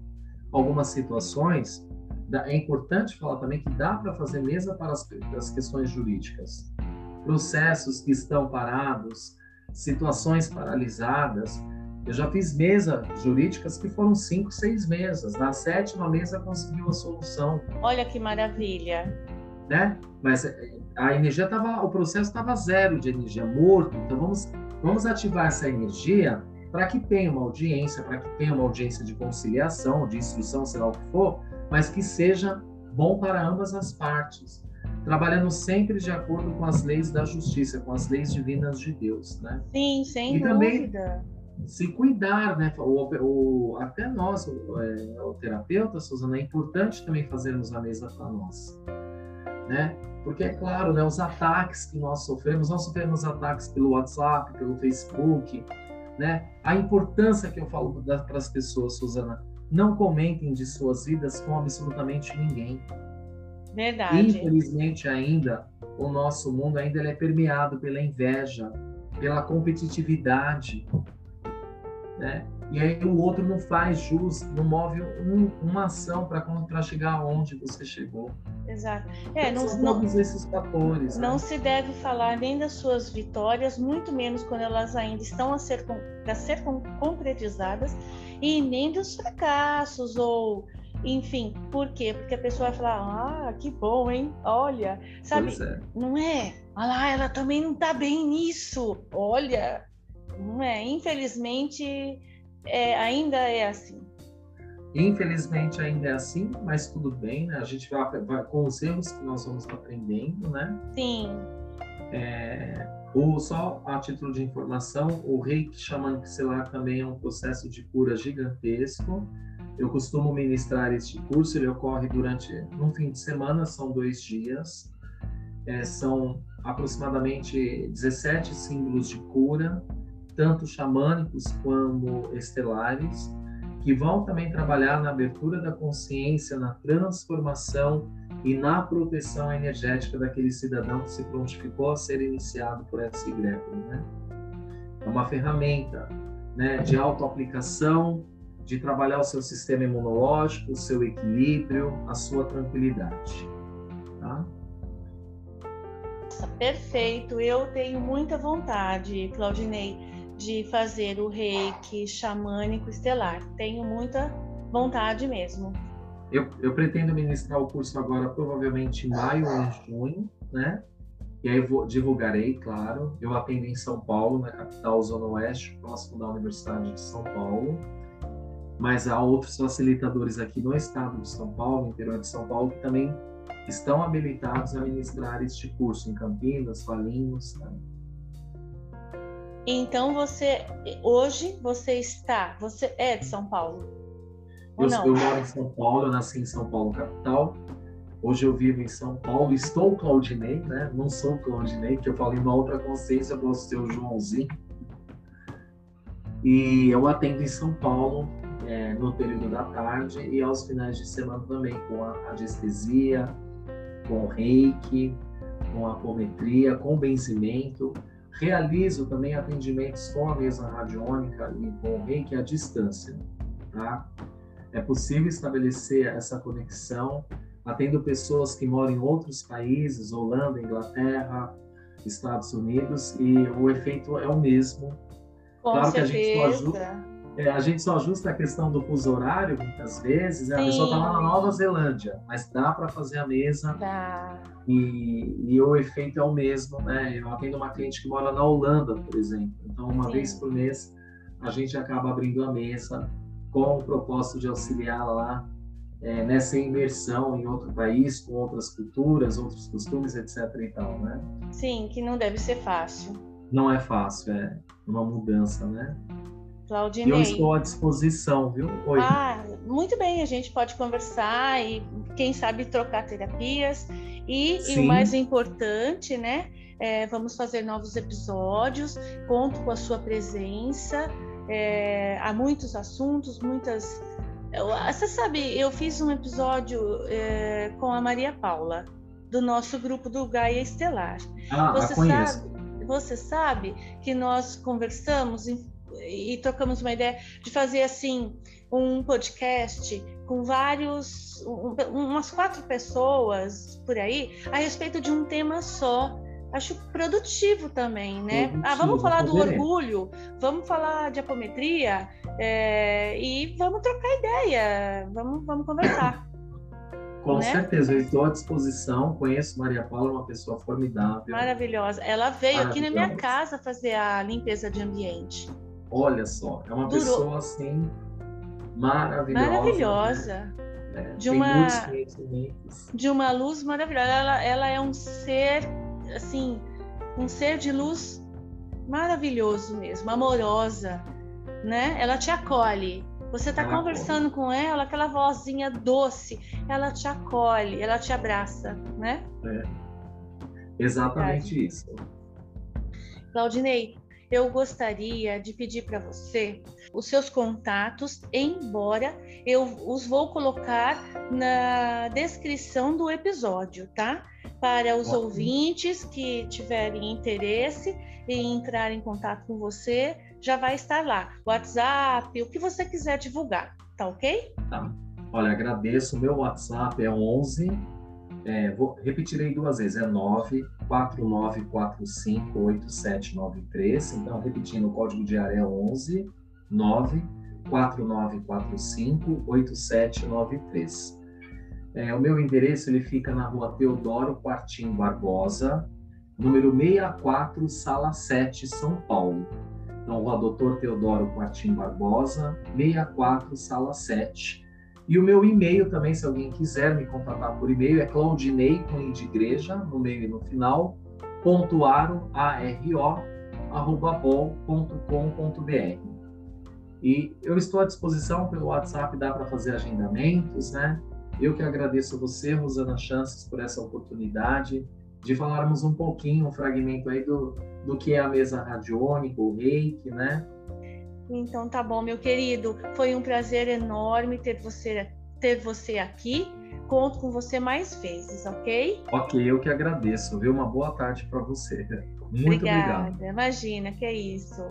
Algumas situações, é importante falar também que dá para fazer mesa para as, para as questões jurídicas. Processos que estão parados, situações paralisadas. Eu já fiz mesa jurídicas que foram cinco, seis mesas. Na sétima mesa conseguiu a solução. Olha que maravilha. Né? Mas eh, a energia estava, o processo estava zero de energia, morto. Então vamos, vamos ativar essa energia para que tenha uma audiência, para que tenha uma audiência de conciliação, de instrução, sei lá o que for, mas que seja bom para ambas as partes, trabalhando sempre de acordo com as leis da justiça, com as leis divinas de Deus, né? Sim, sem e dúvida. Também, se cuidar, né? O, o, até nós, o, é, o terapeuta, Suzana, é importante também fazermos a mesa para nós, né? Porque é claro, né? Os ataques que nós sofremos, nós sofremos ataques pelo WhatsApp, pelo Facebook, né? A importância que eu falo para as pessoas, Suzana, não comentem de suas vidas com absolutamente ninguém. Verdade. Infelizmente ainda o nosso mundo ainda é permeado pela inveja, pela competitividade, né? E aí o outro não faz jus, não move um, uma ação para chegar aonde você chegou. Exato. É, não, são todos não, esses fatores. Não né? se deve falar nem das suas vitórias, muito menos quando elas ainda estão a ser, a ser concretizadas, e nem dos fracassos ou enfim, por quê? Porque a pessoa vai falar, ah, que bom, hein? Olha, sabe? É. Não é? Olha lá, ela também não tá bem nisso. Olha, não é? Infelizmente, é, ainda é assim. Infelizmente ainda é assim, mas tudo bem, né? A gente vai, vai com os erros que nós vamos aprendendo, né? Sim. É, o, só a título de informação, o reiki xamã pixelar também é um processo de cura gigantesco. Eu costumo ministrar este curso, ele ocorre durante um fim de semana, são dois dias. É, são aproximadamente 17 símbolos de cura, tanto xamânicos como estelares, que vão também trabalhar na abertura da consciência, na transformação e na proteção energética daquele cidadão que se prontificou a ser iniciado por essa egrégora. Né? É uma ferramenta né, de autoaplicação, de trabalhar o seu sistema imunológico, o seu equilíbrio, a sua tranquilidade. Tá? Perfeito, eu tenho muita vontade, Claudinei, de fazer o reiki xamânico estelar. Tenho muita vontade mesmo. Eu, eu pretendo ministrar o curso agora, provavelmente em maio ou junho, né? E aí vou, divulgarei, claro. Eu atendo em São Paulo, na capital Zona Oeste, próximo da Universidade de São Paulo. Mas há outros facilitadores aqui no estado de São Paulo, no interior de São Paulo, que também estão habilitados a ministrar este curso em Campinas, Valinhos, né? Então você hoje você está, você é de São Paulo? Eu, eu, moro em São Paulo, nasci em São Paulo capital. Hoje eu vivo em São Paulo, estou Claudinei, né? Não sou Claudinei, que eu falei uma outra consciência, eu posso ser o Joãozinho. E eu atendo em São Paulo é, no período da tarde e aos finais de semana também com a anestesia, com o reiki, com a apometria, com benzimento. Realizo também atendimentos com a mesa radiônica e com o reiki à distância. Tá? É possível estabelecer essa conexão atendo pessoas que moram em outros países, Holanda, Inglaterra, Estados Unidos, e o efeito é o mesmo. Com claro certeza. que a gente só ajusta, é, a gente só ajusta a questão do fuso horário, muitas vezes, né? a pessoa está lá na Nova Zelândia, mas dá para fazer a mesa. Dá. E, e, o efeito é o mesmo, né? Eu atendo uma cliente que mora na Holanda, por exemplo. Então, uma Sim. vez por mês, a gente acaba abrindo a mesa com o propósito de auxiliar lá é, nessa imersão em outro país, com outras culturas, outros costumes, etc. e tal, né? Sim, que não deve ser fácil. Não é fácil, é uma mudança, né? Claudinei. Eu estou à disposição, viu? Oi. Ah, muito bem, a gente pode conversar e, quem sabe, trocar terapias. E, e o mais importante, né? É, vamos fazer novos episódios, conto com a sua presença. É, há muitos assuntos, muitas você sabe, eu fiz um episódio é, com a Maria Paula, do nosso grupo do Gaia Estelar. Ah, você sabe, você sabe que nós conversamos e trocamos uma ideia de fazer assim um podcast com vários, um, umas quatro pessoas por aí, a respeito de um tema só acho produtivo também, né? Produtivo, ah, vamos falar do orgulho, vamos falar de apometria é, e vamos trocar ideia, vamos, vamos conversar. Com né? certeza, eu estou à disposição. Conheço Maria Paula, uma pessoa formidável. Maravilhosa. Ela veio aqui na minha casa fazer a limpeza de ambiente. Olha só, é uma Durou. pessoa assim maravilhosa. Maravilhosa. Né? De uma de uma luz maravilhosa. Ela, ela é um ser assim, um ser de luz maravilhoso mesmo, amorosa, né? Ela te acolhe. Você está conversando com ela, aquela vozinha doce, ela te acolhe, ela te abraça, né? É. Exatamente Verdade. isso. Claudinei, eu gostaria de pedir para você os seus contatos, embora eu os vou colocar na descrição do episódio, tá? Para os Ótimo. ouvintes que tiverem interesse em entrar em contato com você, já vai estar lá. WhatsApp, o que você quiser divulgar, tá ok? Tá. Olha, agradeço. Meu WhatsApp é 11, é, vou, repetirei duas vezes, é 949458793. Então, repetindo, o código de área é 11 949458793. É, o meu endereço ele fica na rua Teodoro Quartim Barbosa, número 64, sala 7, São Paulo. Então, rua Doutor Teodoro Quartim Barbosa, 64, sala 7. E o meu e-mail também, se alguém quiser me contatar por e-mail, é claudinei, com de igreja, no meio e no final, ponto aro, A-R-O, arroba bol.com.br. E eu estou à disposição pelo WhatsApp, dá para fazer agendamentos, né? Eu que agradeço a você, Rosana Chances, por essa oportunidade de falarmos um pouquinho, um fragmento aí do, do que é a mesa radiônica, o reiki, né? Então tá bom, meu querido. Foi um prazer enorme ter você, ter você aqui. Conto com você mais vezes, ok? Ok, eu que agradeço, viu? Uma boa tarde para você. Muito Obrigada. obrigado. Imagina, que é isso.